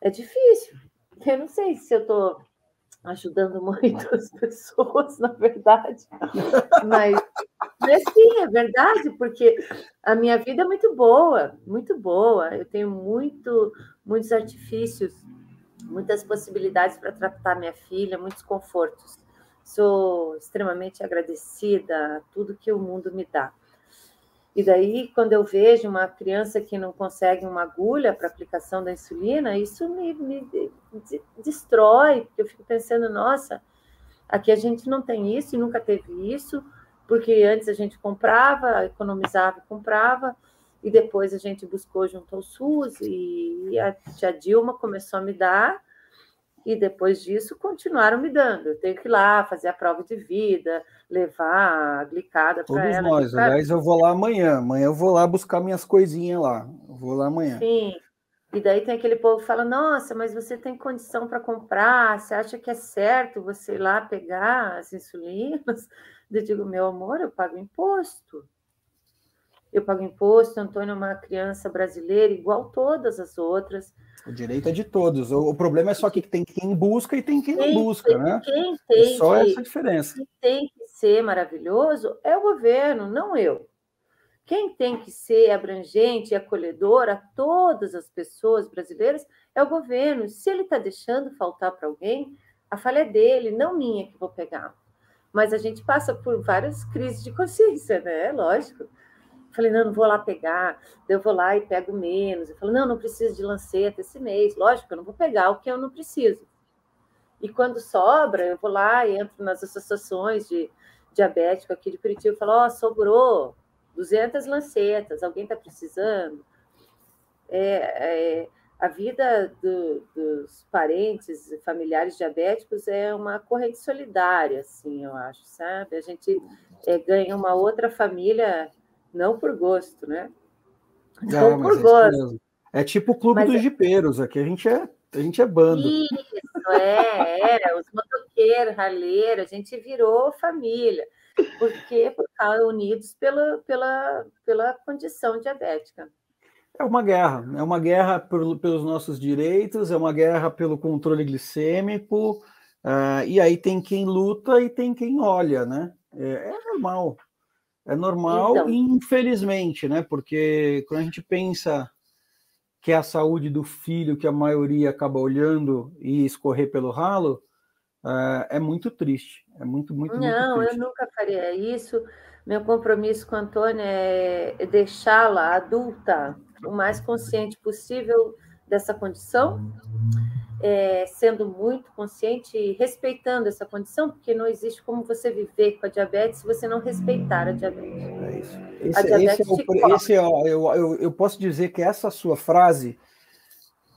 É difícil. Eu não sei se eu estou ajudando muito as pessoas, na verdade, mas, mas sim, é verdade, porque a minha vida é muito boa, muito boa. Eu tenho muito, muitos artifícios, muitas possibilidades para tratar minha filha, muitos confortos. Sou extremamente agradecida a tudo que o mundo me dá. E daí, quando eu vejo uma criança que não consegue uma agulha para aplicação da insulina, isso me, me de- de- destrói, porque eu fico pensando, nossa, aqui a gente não tem isso e nunca teve isso, porque antes a gente comprava, economizava e comprava, e depois a gente buscou junto ao SUS, e a tia Dilma começou a me dar, e depois disso continuaram me dando. Eu tenho que ir lá fazer a prova de vida, levar a glicada para Todos ela. nós. pra- Aliás, eu vou lá amanhã. Amanhã eu vou lá buscar minhas coisinhas lá. Eu vou lá amanhã. Sim. E daí tem aquele povo que fala: Nossa, mas você tem condição para comprar? Você acha que é certo você ir lá pegar as insulinas? Eu digo: Meu amor, eu pago imposto. Eu pago imposto. Antônio é uma criança brasileira igual todas as outras. O direito é de todos. O, o problema é só que tem quem busca e tem quem não busca, né? Quem É tem só que essa diferença. Quem tem que ser maravilhoso é o governo, não eu. Quem tem que ser abrangente e acolhedor a todas as pessoas brasileiras é o governo. Se ele está deixando faltar para alguém, a falha é dele, não minha que vou pegar. Mas a gente passa por várias crises de consciência, né? Lógico. Falei, não, não vou lá pegar, eu vou lá e pego menos. Eu falei, não, não preciso de lanceta esse mês. Lógico, eu não vou pegar o que eu não preciso. E quando sobra, eu vou lá e entro nas associações de diabético aqui de Curitiba e falo, ó, oh, sobrou 200 lancetas, alguém está precisando? É, é, a vida do, dos parentes e familiares diabéticos é uma corrente solidária, assim, eu acho, sabe? A gente é, ganha uma outra família, não por gosto, né? Não, Não por é, gosto. mesmo. É tipo o clube Mas dos é- jipeiros, aqui a gente é, a gente é bando. Isso, é, é, os motoqueiros, ralheiros, a gente virou família. Por quê? Por causa unidos pela, pela, pela condição diabética. É uma guerra, é uma guerra por- pelos nossos direitos, é uma guerra pelo controle glicêmico, ah, e aí tem quem luta e tem quem olha, né? É, é normal, é normal, Então. infelizmente, né? Porque quando a gente pensa que é a saúde do filho que a maioria acaba olhando e escorrer pelo ralo, uh, é muito triste. É muito, muito, Não, muito eu nunca faria isso. Meu compromisso com a Antônia é deixá-la adulta o mais consciente possível dessa condição, é, sendo muito consciente e respeitando essa condição, porque não existe como você viver com a diabetes se você não respeitar a diabetes. É isso. Esse, a diabetes esse é o, esse é, eu, eu, eu posso dizer que essa sua frase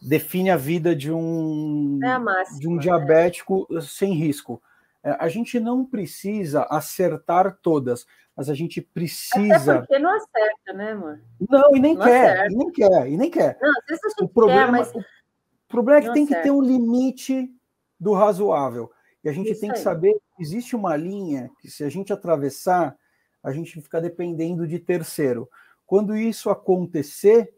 define a vida de um, é máxima, de um diabético né? sem risco. É, a gente não precisa acertar todas, mas a gente precisa. Até porque não acerta, né, amor? Não, e nem não quer, e nem quer, e nem quer. Não, às vezes a gente o problema, quer, mas. O problema é que tem acerta. que ter um limite do razoável. E a gente Isso tem que saber que existe uma linha que, se a gente atravessar, a gente fica dependendo de terceiro. Quando isso acontecer,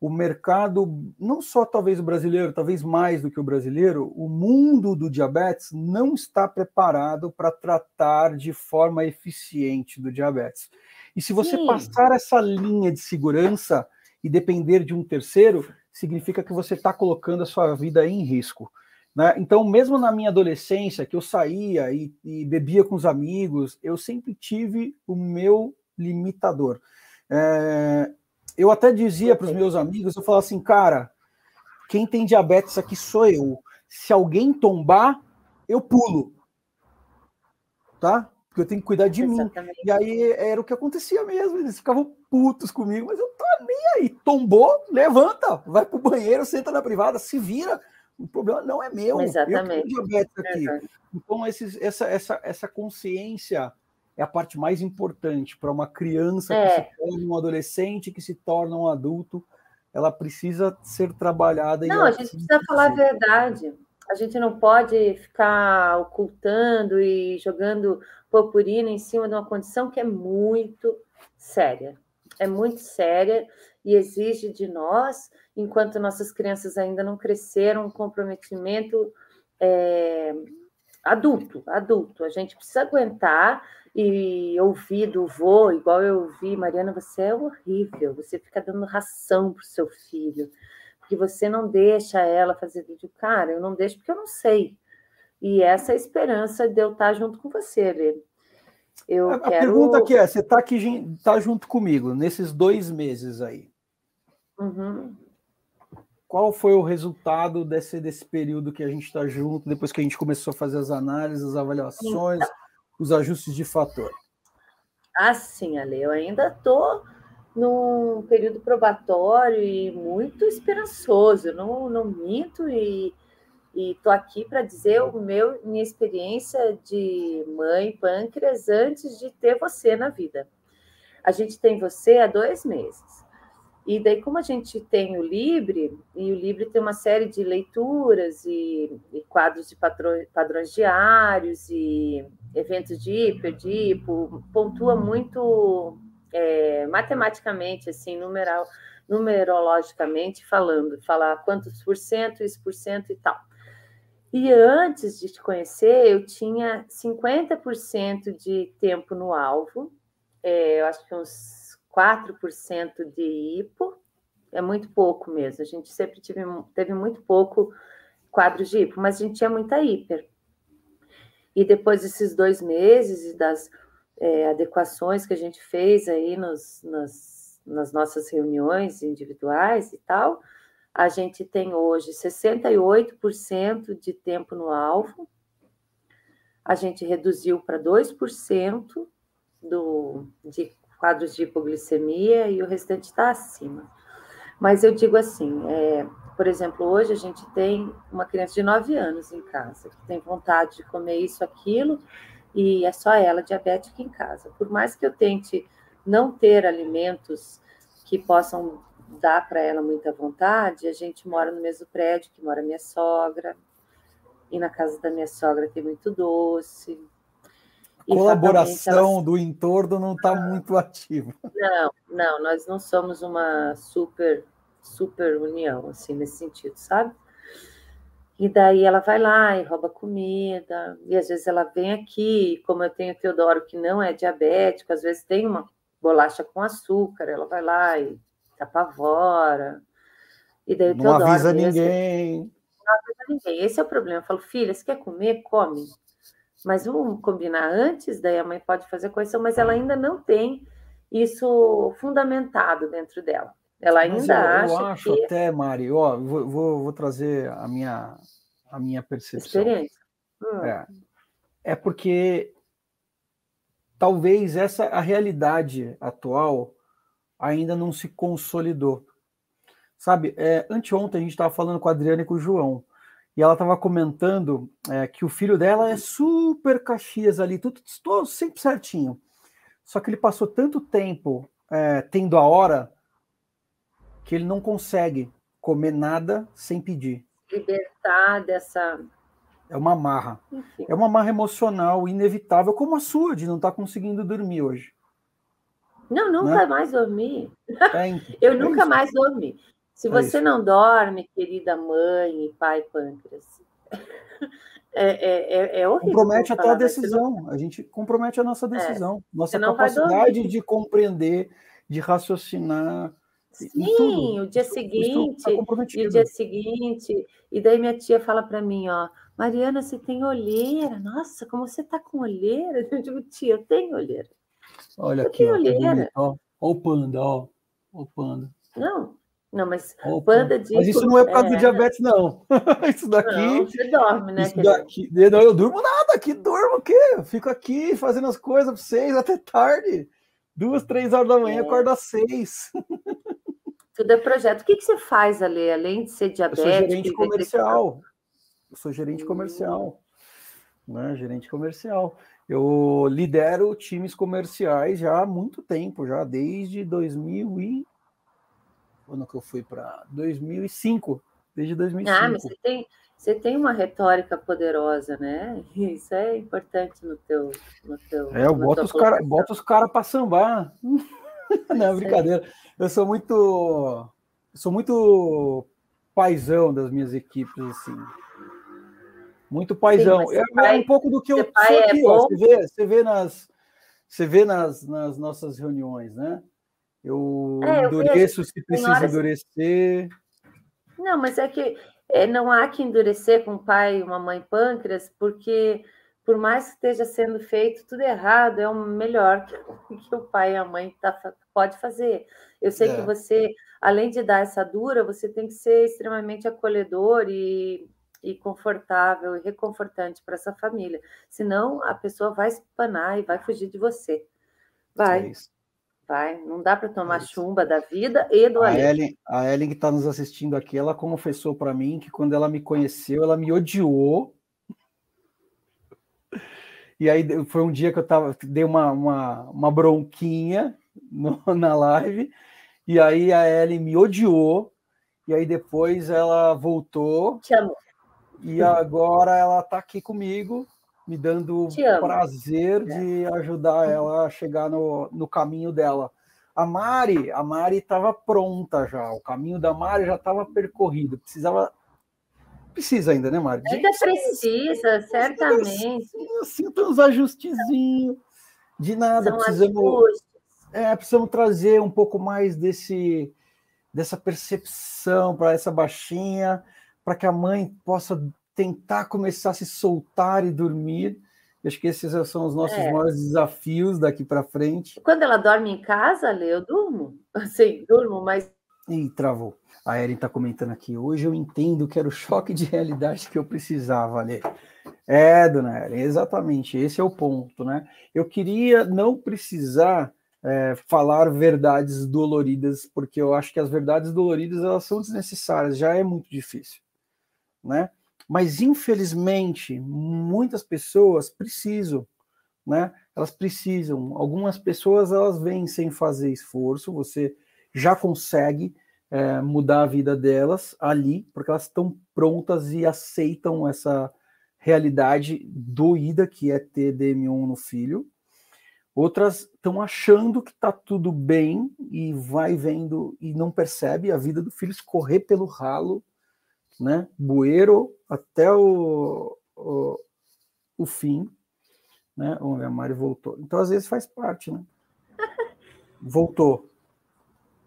o mercado, não só talvez o brasileiro, talvez mais do que o brasileiro, o mundo do diabetes não está preparado para tratar de forma eficiente do diabetes. E se você Sim. passar essa linha de segurança e depender de um terceiro, significa que você está colocando a sua vida em risco. Né? Então, mesmo na minha adolescência, que eu saía e, e bebia com os amigos, eu sempre tive o meu limitador. É, eu até dizia para os meus amigos, eu falava assim, cara, quem tem diabetes aqui sou eu. Se alguém tombar, eu pulo. Tá? Porque eu tenho que cuidar de Exatamente. mim. E aí era o que acontecia mesmo. Eles ficavam putos comigo, mas eu tô nem aí. Tombou, levanta, vai pro banheiro, senta na privada, se vira. O problema não é meu. Exatamente. Diabetes aqui. Então, esses, essa, essa, essa consciência é a parte mais importante para uma criança é. que se torna um adolescente, que se torna um adulto. Ela precisa ser trabalhada. Não, a gente precisa falar a verdade. A gente não pode ficar ocultando e jogando purpurina em cima de uma condição que é muito séria. É muito séria e exige de nós, enquanto nossas crianças ainda não cresceram, um comprometimento é, adulto, adulto. A gente precisa aguentar e ouvir do vô, igual eu ouvi, Mariana, você é horrível, você fica dando ração para o seu filho, porque você não deixa ela fazer vídeo. Cara, eu não deixo porque eu não sei. E essa é a esperança de eu estar junto com você, Lê. Eu a, quero... a pergunta aqui é: você está aqui tá junto comigo nesses dois meses aí? Uhum. Qual foi o resultado desse, desse período que a gente está junto, depois que a gente começou a fazer as análises, as avaliações? Então os ajustes de fator? Assim, Ale, eu ainda estou num período probatório e muito esperançoso. Eu não, não minto e estou aqui para dizer o meu minha experiência de mãe pâncreas antes de ter você na vida. A gente tem você há dois meses. E daí, como a gente tem o Libre, e o Libre tem uma série de leituras e, e quadros de patrões, padrões diários e eventos de hiper, de hipo, pontua muito é, matematicamente, assim, numeral, numerologicamente falando, falar quantos por cento, isso por cento e tal. E antes de te conhecer, eu tinha 50% de tempo no alvo, é, eu acho que uns 4% de hipo, é muito pouco mesmo. A gente sempre teve muito pouco quadros de hipo, mas a gente tinha muita hiper. E depois desses dois meses e das é, adequações que a gente fez aí nos, nas, nas nossas reuniões individuais e tal, a gente tem hoje 68% de tempo no alvo, a gente reduziu para 2% do, de quadros de hipoglicemia e o restante está acima. Mas eu digo assim, é, por exemplo, hoje a gente tem uma criança de 9 anos em casa, que tem vontade de comer isso, aquilo, e é só ela diabética em casa. Por mais que eu tente não ter alimentos que possam dar para ela muita vontade, a gente mora no mesmo prédio que mora minha sogra, e na casa da minha sogra tem muito doce, colaboração do entorno não está muito ativa. Não, não, nós não somos uma super, super união, assim, nesse sentido, sabe? E daí ela vai lá e rouba comida, e às vezes ela vem aqui, como eu tenho o Teodoro que não é diabético, às vezes tem uma bolacha com açúcar, ela vai lá e apavora. E daí o Não Teodoro avisa mesmo, ninguém. não avisa ninguém. Esse é o problema. Eu falo, filha, você quer comer? Come. Mas vamos combinar antes, daí a mãe pode fazer correção, mas ela ainda não tem isso fundamentado dentro dela. Ela ainda eu, eu acha acho que até, Mari, ó, vou, vou, vou trazer a minha, a minha percepção. experiência. Hum, É. é porque talvez essa a realidade atual ainda não se consolidou. Sabe, é, anteontem a gente estava falando com a Adriana e com o João, e ela estava comentando é, que o filho dela é super Caxias ali, tudo, tudo sempre certinho. Só que ele passou tanto tempo é, tendo a hora que ele não consegue comer nada sem pedir. libertar dessa. É uma marra. Enfim. É uma marra emocional inevitável, como a sua, de não estar conseguindo dormir hoje. Não, nunca Né? mais dormi. É, então, Eu é nunca isso. mais dormi. Se É você isso. não dorme, querida mãe e pai pâncreas, é, é, é, é horrível. Compromete até a você decisão. A gente compromete a nossa decisão, nossa capacidade de compreender, de raciocinar. Sim, o dia isso seguinte, tá e o dia seguinte, e daí minha tia fala para mim, ó, Mariana, você tem olheira? Nossa, como você tá com olheira? Eu digo, tia, eu tenho olheira. Olha eu aqui, bonito, ó. Ó o panda, ó. O panda. Não, não, mas o panda de Mas isso não é por causa do é, diabetes, não. isso daqui. não, você dorme, né, Isso querido? daqui, não, eu durmo nada, aqui durmo o quê? Eu fico aqui fazendo as coisas para vocês até tarde. Duas, três horas da manhã, É. acordo às seis. Tudo é projeto. O que, que você faz, Ale, além de ser Eu diabético? sou gerente comercial. Eu sou gerente Hum. comercial. Né? Gerente comercial. Eu lidero times comerciais já há muito tempo, já desde 2000 e... Quando que eu fui para 2005? Desde 2005. Ah, mas você tem, você tem uma retórica poderosa, né? Isso é importante no teu. No teu É, eu boto os caras colocação. boto os cara para sambar. Não, aí. brincadeira. Eu sou muito sou muito paizão das minhas equipes assim. Muito paizão. mas é, ser pai- é um pouco do que eu sou é aqui, bom. Você vê, você vê nas você vê nas, nas nossas reuniões, né? Eu É, eu endureço se precisa endurecer. Não, mas é que é, não há que endurecer com um pai e uma mãe pâncreas, porque por mais que esteja sendo feito tudo errado, é o melhor que, que o pai e a mãe tá, pode fazer. Eu sei É. que você, além de dar essa dura, você tem que ser extremamente acolhedor e, e confortável e reconfortante para essa família. Senão a pessoa vai espanar e vai fugir de você. Vai, É vai. Não dá para tomar isso. chumba da vida e do A. Ellen, a Ellen que está nos assistindo aqui, ela confessou para mim que quando ela me conheceu, ela me odiou. E aí foi um dia que eu tava, dei uma, uma, uma bronquinha no- na live, e aí a Ellen me odiou, e aí depois ela voltou, Te amo. E agora ela está aqui comigo, me dando amo. prazer de ajudar ela a chegar no, no caminho dela. A Mari, a Mari estava pronta já, o caminho da Mari já estava percorrido, precisava. Precisa ainda, né, Mari? Ainda precisa, certamente. Assim, tem uns ajustezinhos. De nada, São precisamos, ajustes. é, precisamos trazer um pouco mais desse dessa percepção para essa baixinha, para que a mãe possa tentar começar a se soltar e dormir. Eu acho que esses são os nossos É. maiores desafios daqui para frente. Quando ela dorme em casa, Lê, eu durmo. Sim, durmo, mas Ih, travou. A Erin está comentando aqui. Hoje eu entendo que era o choque de realidade que eu precisava, Ale. É, dona Erin, exatamente. Esse é o ponto, né? Eu queria não precisar é, falar verdades doloridas, porque eu acho que as verdades doloridas elas são desnecessárias, já é muito difícil, né? Mas infelizmente muitas pessoas precisam, né? Elas precisam. Algumas pessoas elas vêm sem fazer esforço. Você já consegue é, mudar a vida delas ali, porque elas estão prontas e aceitam essa realidade doída que é ter DM1 no filho. Outras estão achando que está tudo bem e vai vendo e não percebe a vida do filho escorrer pelo ralo, né? Bueiro até o, o, o fim, né? Vamos ver, a Mari voltou. Então, às vezes faz parte, né? Voltou.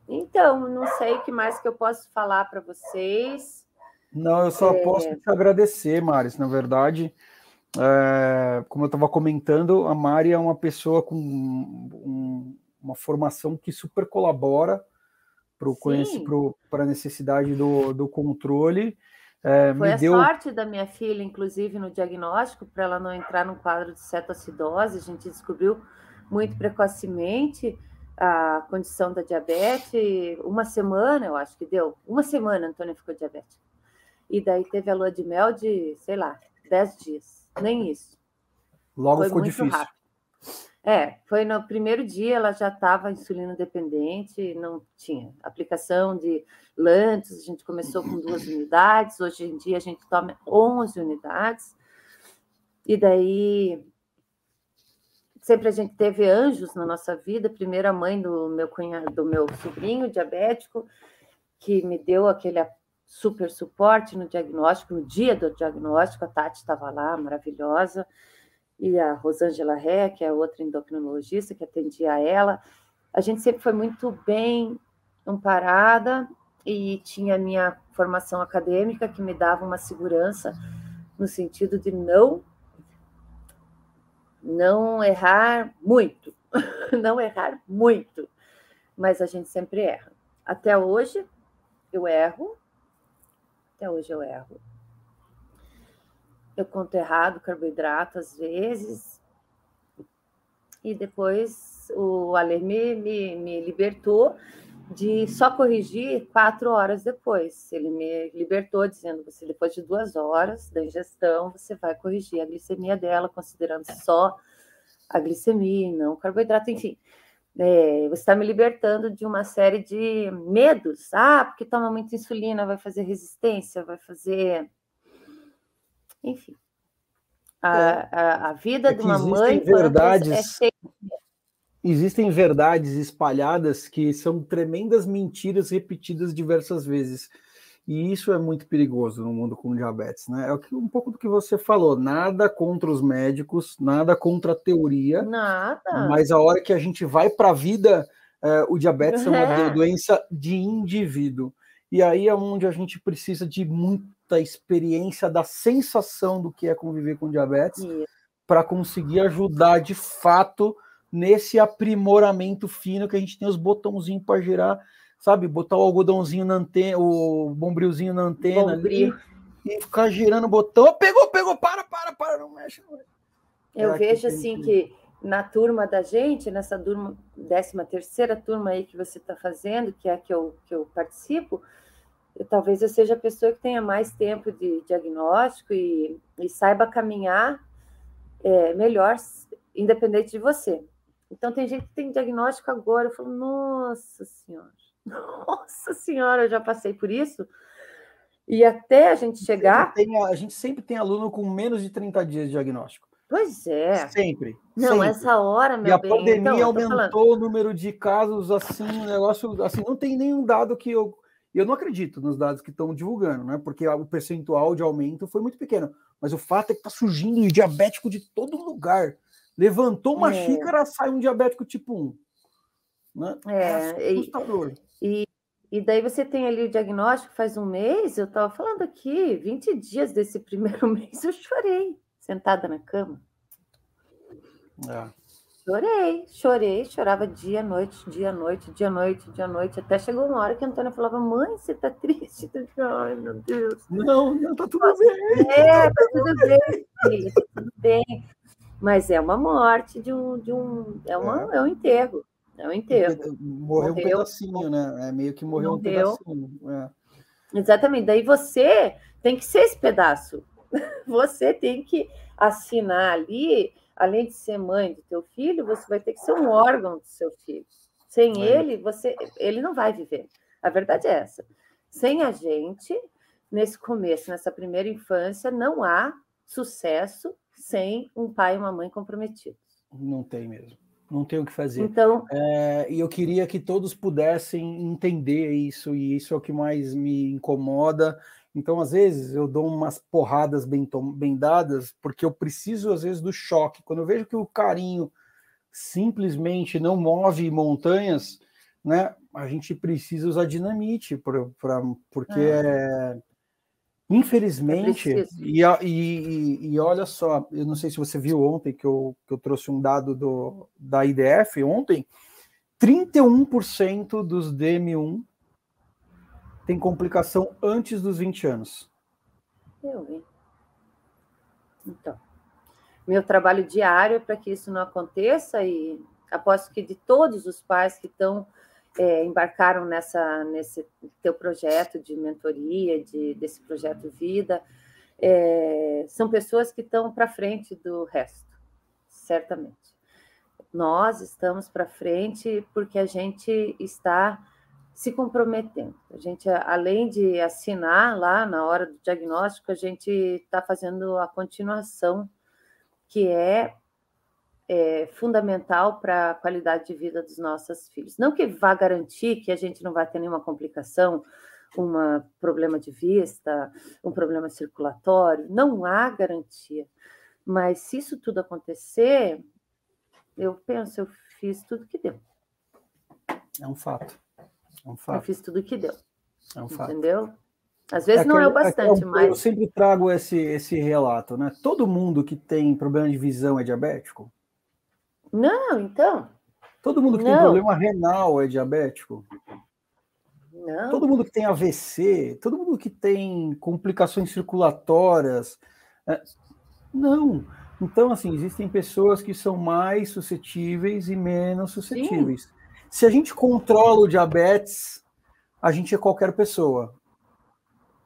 Então, não sei o que mais que eu posso falar para vocês. Não, eu só é... posso te agradecer, Maris, na verdade. É, como eu estava comentando, a Mari é uma pessoa com um, uma formação que super colabora para a necessidade do, do controle. É, Foi a deu... sorte da minha filha, inclusive, no diagnóstico, para ela não entrar num quadro de cetoacidose. A gente descobriu muito precocemente a condição da diabetes. Uma semana, eu acho que deu. Uma semana a Antônia ficou diabética. E daí teve a lua de mel de, sei lá, dez dias nem isso. Logo foi ficou difícil. Rápido. É, foi no primeiro dia ela já estava insulina dependente, não tinha aplicação de lantes, a gente começou com duas unidades, hoje em dia a gente toma 11 unidades, e daí sempre a gente teve anjos na nossa vida, primeiro a mãe do meu cunhado, do meu sobrinho diabético, que me deu aquele super suporte no diagnóstico, no dia do diagnóstico, a Tati estava lá, maravilhosa, e a Rosângela Ré, que é outra endocrinologista que atendia ela. A gente sempre foi muito bem amparada e tinha a minha formação acadêmica que me dava uma segurança no sentido de não não errar muito, não errar muito, mas a gente sempre erra. Até hoje eu erro, até hoje eu erro. Eu conto errado carboidrato às vezes. E depois o Ale me, me, me libertou de só corrigir quatro horas depois. Ele me libertou dizendo você depois de duas horas da ingestão você vai corrigir a glicemia dela, considerando só a glicemia, não o carboidrato, enfim é, você está me libertando de uma série de medos. Ah, porque toma muita insulina, vai fazer resistência, vai fazer. Enfim. A, é. a, a vida é de uma mãe. Verdades, é existem verdades espalhadas que são tremendas mentiras repetidas diversas vezes. E isso é muito perigoso no mundo com diabetes, né? É um pouco do que você falou, nada contra os médicos, nada contra a teoria. Nada. Mas a hora que a gente vai para a vida, é, o diabetes é. é uma doença de indivíduo. E aí é onde a gente precisa de muita experiência da sensação do que é conviver com diabetes para conseguir ajudar de fato nesse aprimoramento fino que a gente tem os botãozinhos para girar sabe? Botar o algodãozinho na antena, o bombrilzinho na antena ali e ficar girando o botão. Pegou, pegou, para, para, para, não mexe. Não mexe. Eu vejo assim que... que na turma da gente, nessa turma, 13 terceira turma aí que você está fazendo, que é a que eu, que eu participo, eu, talvez eu seja a pessoa que tenha mais tempo de diagnóstico e, e saiba caminhar é, melhor, independente de você. Então, tem gente que tem diagnóstico agora, eu falo, nossa senhora, nossa senhora, eu já passei por isso. E até a gente chegar. Tem, a gente sempre tem aluno com menos de 30 dias de diagnóstico. Pois é. Sempre. Não, sempre. essa hora, meu E a bem, pandemia então, aumentou o número de casos, assim, um negócio. Assim, não tem nenhum dado que eu. Eu não acredito nos dados que estão divulgando, né? Porque o percentual de aumento foi muito pequeno. Mas o fato é que está surgindo diabético de todo lugar. Levantou uma é. xícara, sai um diabético tipo 1. Né? É, é assustador. E, e daí você tem ali o diagnóstico faz um mês, eu estava falando aqui, 20 dias desse primeiro mês eu chorei, sentada na cama. É. Chorei, chorei, chorava dia, noite, dia, noite, dia, noite, dia, noite, até chegou uma hora que a Antônia falava, mãe, você tá triste? Ai, meu Deus. Não, não, tá tudo bem. É, tá tudo bem, tá tudo bem. Mas é uma morte de um, de um, é, uma, é. é um enterro. É um enterro. Morreu, morreu um pedacinho, né? É meio que morreu, morreu. um pedacinho. É. Exatamente. Daí você tem que ser esse pedaço. Você tem que assinar ali, além de ser mãe do teu filho, você vai ter que ser um órgão do seu filho. Sem é. ele, você, ele não vai viver. A verdade é essa. Sem a gente, nesse começo, nessa primeira infância, não há sucesso sem um pai e uma mãe comprometidos. Não tem mesmo não tem o que fazer. Então, é, e eu queria que todos pudessem entender isso, e isso é o que mais me incomoda. Então, às vezes, eu dou umas porradas bem, bem dadas, porque eu preciso, às vezes, do choque. Quando eu vejo que o carinho simplesmente não move montanhas, né? a gente precisa usar dinamite, pra, pra porque é. infelizmente, e, e, e, olha só, eu não sei se você viu ontem que eu, que eu trouxe um dado do, da IDF ontem, 31% dos DM1 tem complicação antes dos 20 anos. Eu vi. Então, meu trabalho diário é para que isso não aconteça e aposto que de todos os pais que estão é, embarcaram nessa nesse teu projeto de mentoria, de, desse projeto Vida, é, são pessoas que estão para frente do resto, certamente. Nós estamos para frente porque a gente está se comprometendo. A gente, além de assinar lá na hora do diagnóstico, a gente está fazendo a continuação, que é, é fundamental para a qualidade de vida dos nossos filhos. Não que vá garantir que a gente não vai ter nenhuma complicação, um problema de vista, um problema circulatório, não há garantia. Mas se isso tudo acontecer, eu penso, eu fiz tudo que deu. É um fato. É um fato. Eu fiz tudo que deu. É um fato. Entendeu? Às vezes é não é o é bastante, é mas. Eu sempre trago esse, esse relato, né? Todo mundo que tem problema de visão é diabético? Não, então. Todo mundo que não. tem problema renal é diabético? Não. Todo mundo que tem AVC, todo mundo que tem complicações circulatórias. É... Não. Então, assim, existem pessoas que são mais suscetíveis e menos suscetíveis. Sim. Se a gente controla o diabetes, a gente é qualquer pessoa.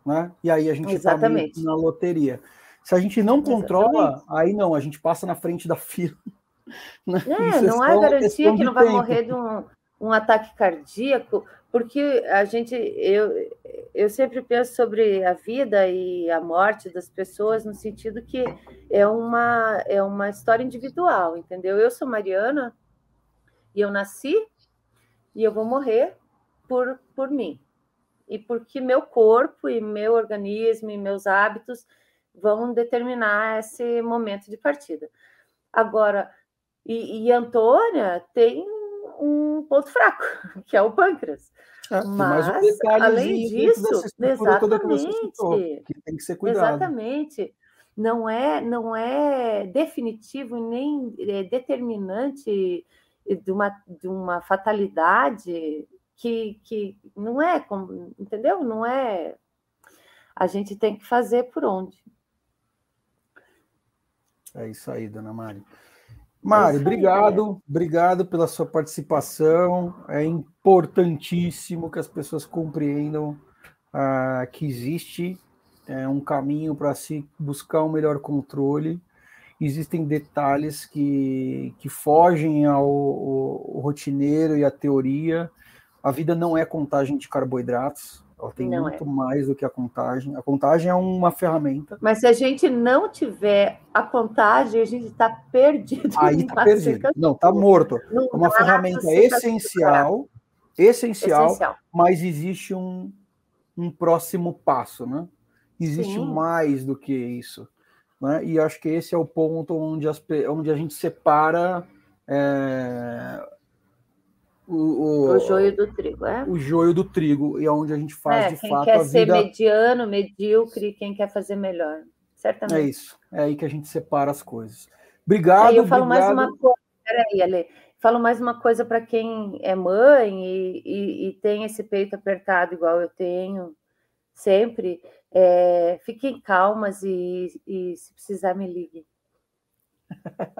Né? E aí a gente está na loteria. Se a gente não controla, Exatamente. aí não, a gente passa na frente da fila. Né? É, não há garantia que não vai tempo. morrer de um, um ataque cardíaco, porque a gente, eu, eu sempre penso sobre a vida e a morte das pessoas no sentido que é uma, é uma história individual, entendeu? Eu sou Mariana e eu nasci e eu vou morrer por, por mim. E porque meu corpo e meu organismo e meus hábitos vão determinar esse momento de partida. Agora, e, e Antônia tem um ponto fraco, que é o pâncreas. É, Mas, um além disso, exatamente, que tem que ser cuidado. Exatamente. Não é, não é definitivo nem é determinante de uma, de uma fatalidade que, que não é, entendeu? Não é. A gente tem que fazer por onde. É isso aí, dona Mari. Mari, é obrigado, obrigado pela sua participação. É importantíssimo que as pessoas compreendam ah, que existe é, um caminho para se buscar um melhor controle existem detalhes que, que fogem ao, ao, ao rotineiro e à teoria. A vida não é contagem de carboidratos, ela tem não muito é. mais do que a contagem. A contagem é uma ferramenta. Mas se a gente não tiver a contagem, a gente está perdido. Aí está perdido. Não, está morto. Não é uma ferramenta essencial, essencial, essencial, mas existe um, um próximo passo, né? Existe Sim. mais do que isso. Né? E acho que esse é o ponto onde, as, onde a gente separa é, o, o, o, joio do trigo, é? O joio do trigo, e é onde a gente faz é, de quem fato quer ser mediano, medíocre, quem quer fazer melhor. Certamente. É isso. É aí que a gente separa as coisas. Obrigado. Aí eu falo obrigado. mais uma coisa. Peraí, Ale. Falo mais uma coisa para quem é mãe e, e, e tem esse peito apertado, igual eu tenho sempre. É, fiquem calmas e, e, se precisar, me liguem.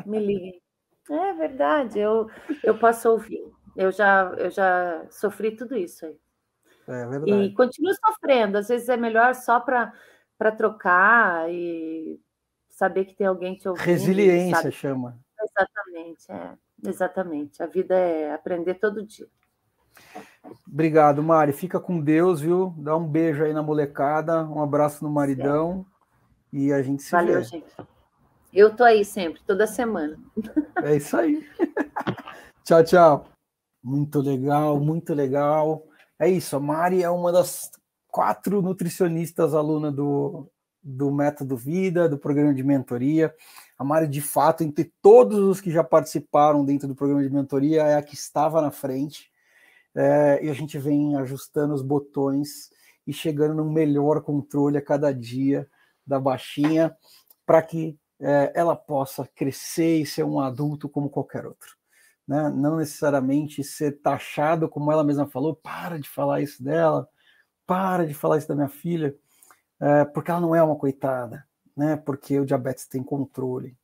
Me liguem. É verdade, eu, eu posso ouvir. Eu já, eu já sofri tudo isso aí. É verdade. E continuo sofrendo. Às vezes é melhor só para trocar e saber que tem alguém te ouvindo. Resiliência sabe? chama. Exatamente, é. Exatamente. A vida é aprender todo dia. Obrigado, Mari. Fica com Deus, viu? Dá um beijo aí na molecada, um abraço no maridão e a gente se Valeu, vê. gente. Eu tô aí sempre, toda semana. É isso aí. tchau, tchau. Muito legal, muito legal. É isso, a Mari é uma das quatro nutricionistas aluna do, do Método Vida, do programa de mentoria. A Mari, de fato, entre todos os que já participaram dentro do programa de mentoria, é a que estava na frente é, e a gente vem ajustando os botões e chegando no melhor controle a cada dia da baixinha para que é, ela possa crescer e ser um adulto como qualquer outro. Né? Não necessariamente ser taxado, como ela mesma falou, para de falar isso dela, para de falar isso da minha filha, é, porque ela não é uma coitada, né? porque o diabetes tem controle.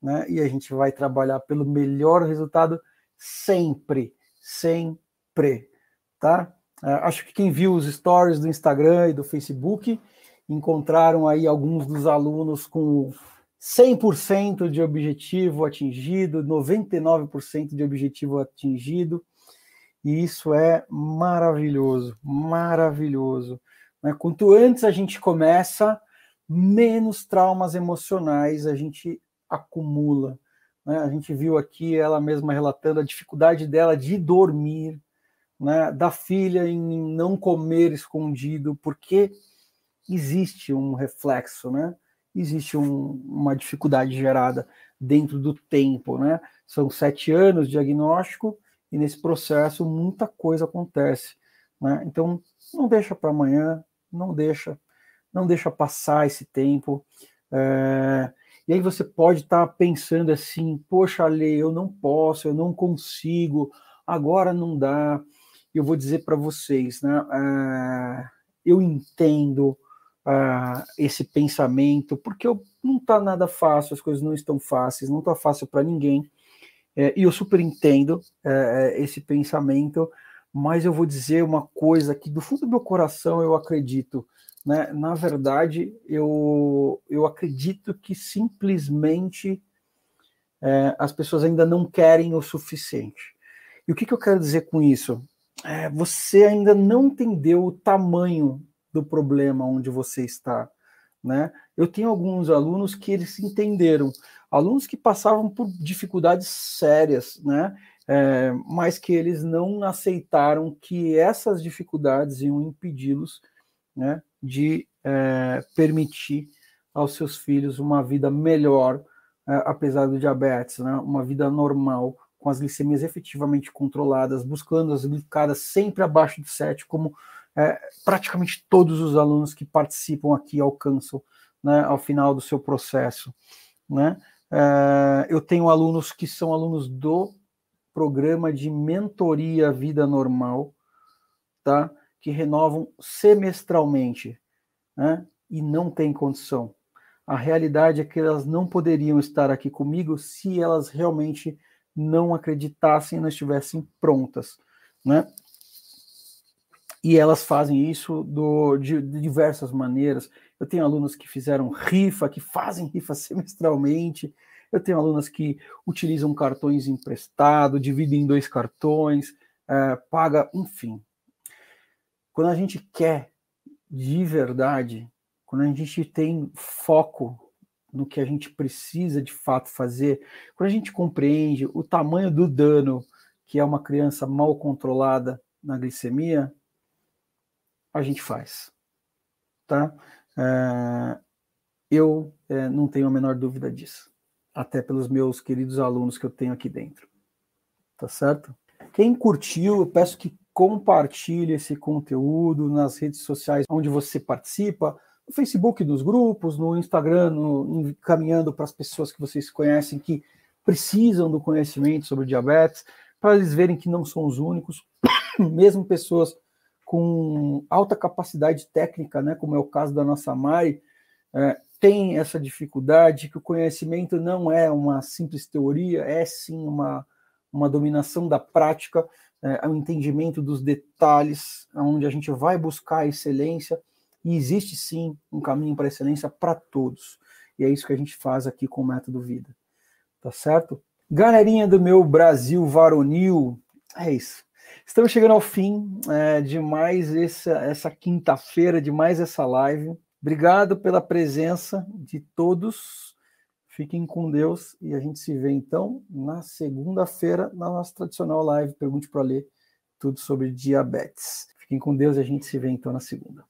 Né? E a gente vai trabalhar pelo melhor resultado sempre, sempre, tá? É, acho que quem viu os stories do Instagram e do Facebook encontraram aí alguns dos alunos com 100% de objetivo atingido, 99% de objetivo atingido, e isso é maravilhoso, maravilhoso. Né? Quanto antes a gente começa, menos traumas emocionais a gente acumula. Né? A gente viu aqui ela mesma relatando a dificuldade dela de dormir, né? da filha em não comer escondido, porque existe um reflexo, né? Existe um, uma dificuldade gerada dentro do tempo, né? São sete anos de diagnóstico e nesse processo muita coisa acontece, né? Então não deixa para amanhã, não deixa, não deixa passar esse tempo. É... E aí você pode estar tá pensando assim, poxa, Ale, eu não posso, eu não consigo, agora não dá. Eu vou dizer para vocês, né? É... Eu entendo, uh, esse pensamento, porque eu, não está nada fácil, as coisas não estão fáceis, não está fácil para ninguém. É, e eu super entendo é, esse pensamento, mas eu vou dizer uma coisa que do fundo do meu coração eu acredito. Né? Na verdade, eu, eu acredito que simplesmente as pessoas ainda não querem o suficiente. E o que, que eu quero dizer com isso? É, você ainda não entendeu o tamanho do problema onde você está. Né? Eu tenho alguns alunos que eles entenderam, alunos que passavam por dificuldades sérias, né? É, mas que eles não aceitaram que essas dificuldades iam impedi-los né, de é, permitir aos seus filhos uma vida melhor, é, apesar do diabetes, né, uma vida normal, com as glicemias efetivamente controladas, buscando as glicadas sempre abaixo de 7, como é, praticamente todos os alunos que participam aqui alcançam né, ao final do seu processo. Né? É, eu tenho alunos que são alunos do programa de mentoria vida normal, tá? que renovam semestralmente né? e não tem condição. A realidade é que elas não poderiam estar aqui comigo se elas realmente não acreditassem não estivessem prontas. Né? e elas fazem isso do, de, de, diversas maneiras. Eu tenho alunos que fizeram rifa, que fazem rifa semestralmente. Eu tenho alunas que utilizam cartões emprestados, dividem em dois cartões, é, paga, enfim. Quando a gente quer de verdade, quando a gente tem foco no que a gente precisa de fato fazer, quando a gente compreende o tamanho do dano que é uma criança mal controlada na glicemia, a gente faz. Tá? É, eu é, não tenho a menor dúvida disso. Até pelos meus queridos alunos que eu tenho aqui dentro. Tá certo? Quem curtiu, eu peço que compartilhe esse conteúdo nas redes sociais onde você participa, no Facebook, nos grupos, no Instagram, no, encaminhando para as pessoas que vocês conhecem que precisam do conhecimento sobre diabetes, para eles verem que não são os únicos, mesmo pessoas com alta capacidade técnica, né, como é o caso da nossa Mari, é, tem essa dificuldade, que o conhecimento não é uma simples teoria, é sim uma, uma dominação da prática, é, um entendimento dos detalhes, onde a gente vai buscar a excelência, e existe sim um caminho para excelência para todos. E é isso que a gente faz aqui com o Método Vida. Tá certo? Galerinha do meu Brasil varonil, é isso. Estamos chegando ao fim é, de mais essa, essa quinta-feira, de mais essa live. Obrigado pela presença de todos. Fiquem com Deus e a gente se vê então na segunda-feira na nossa tradicional live. Pergunte para ler tudo sobre diabetes. Fiquem com Deus e a gente se vê então na segunda.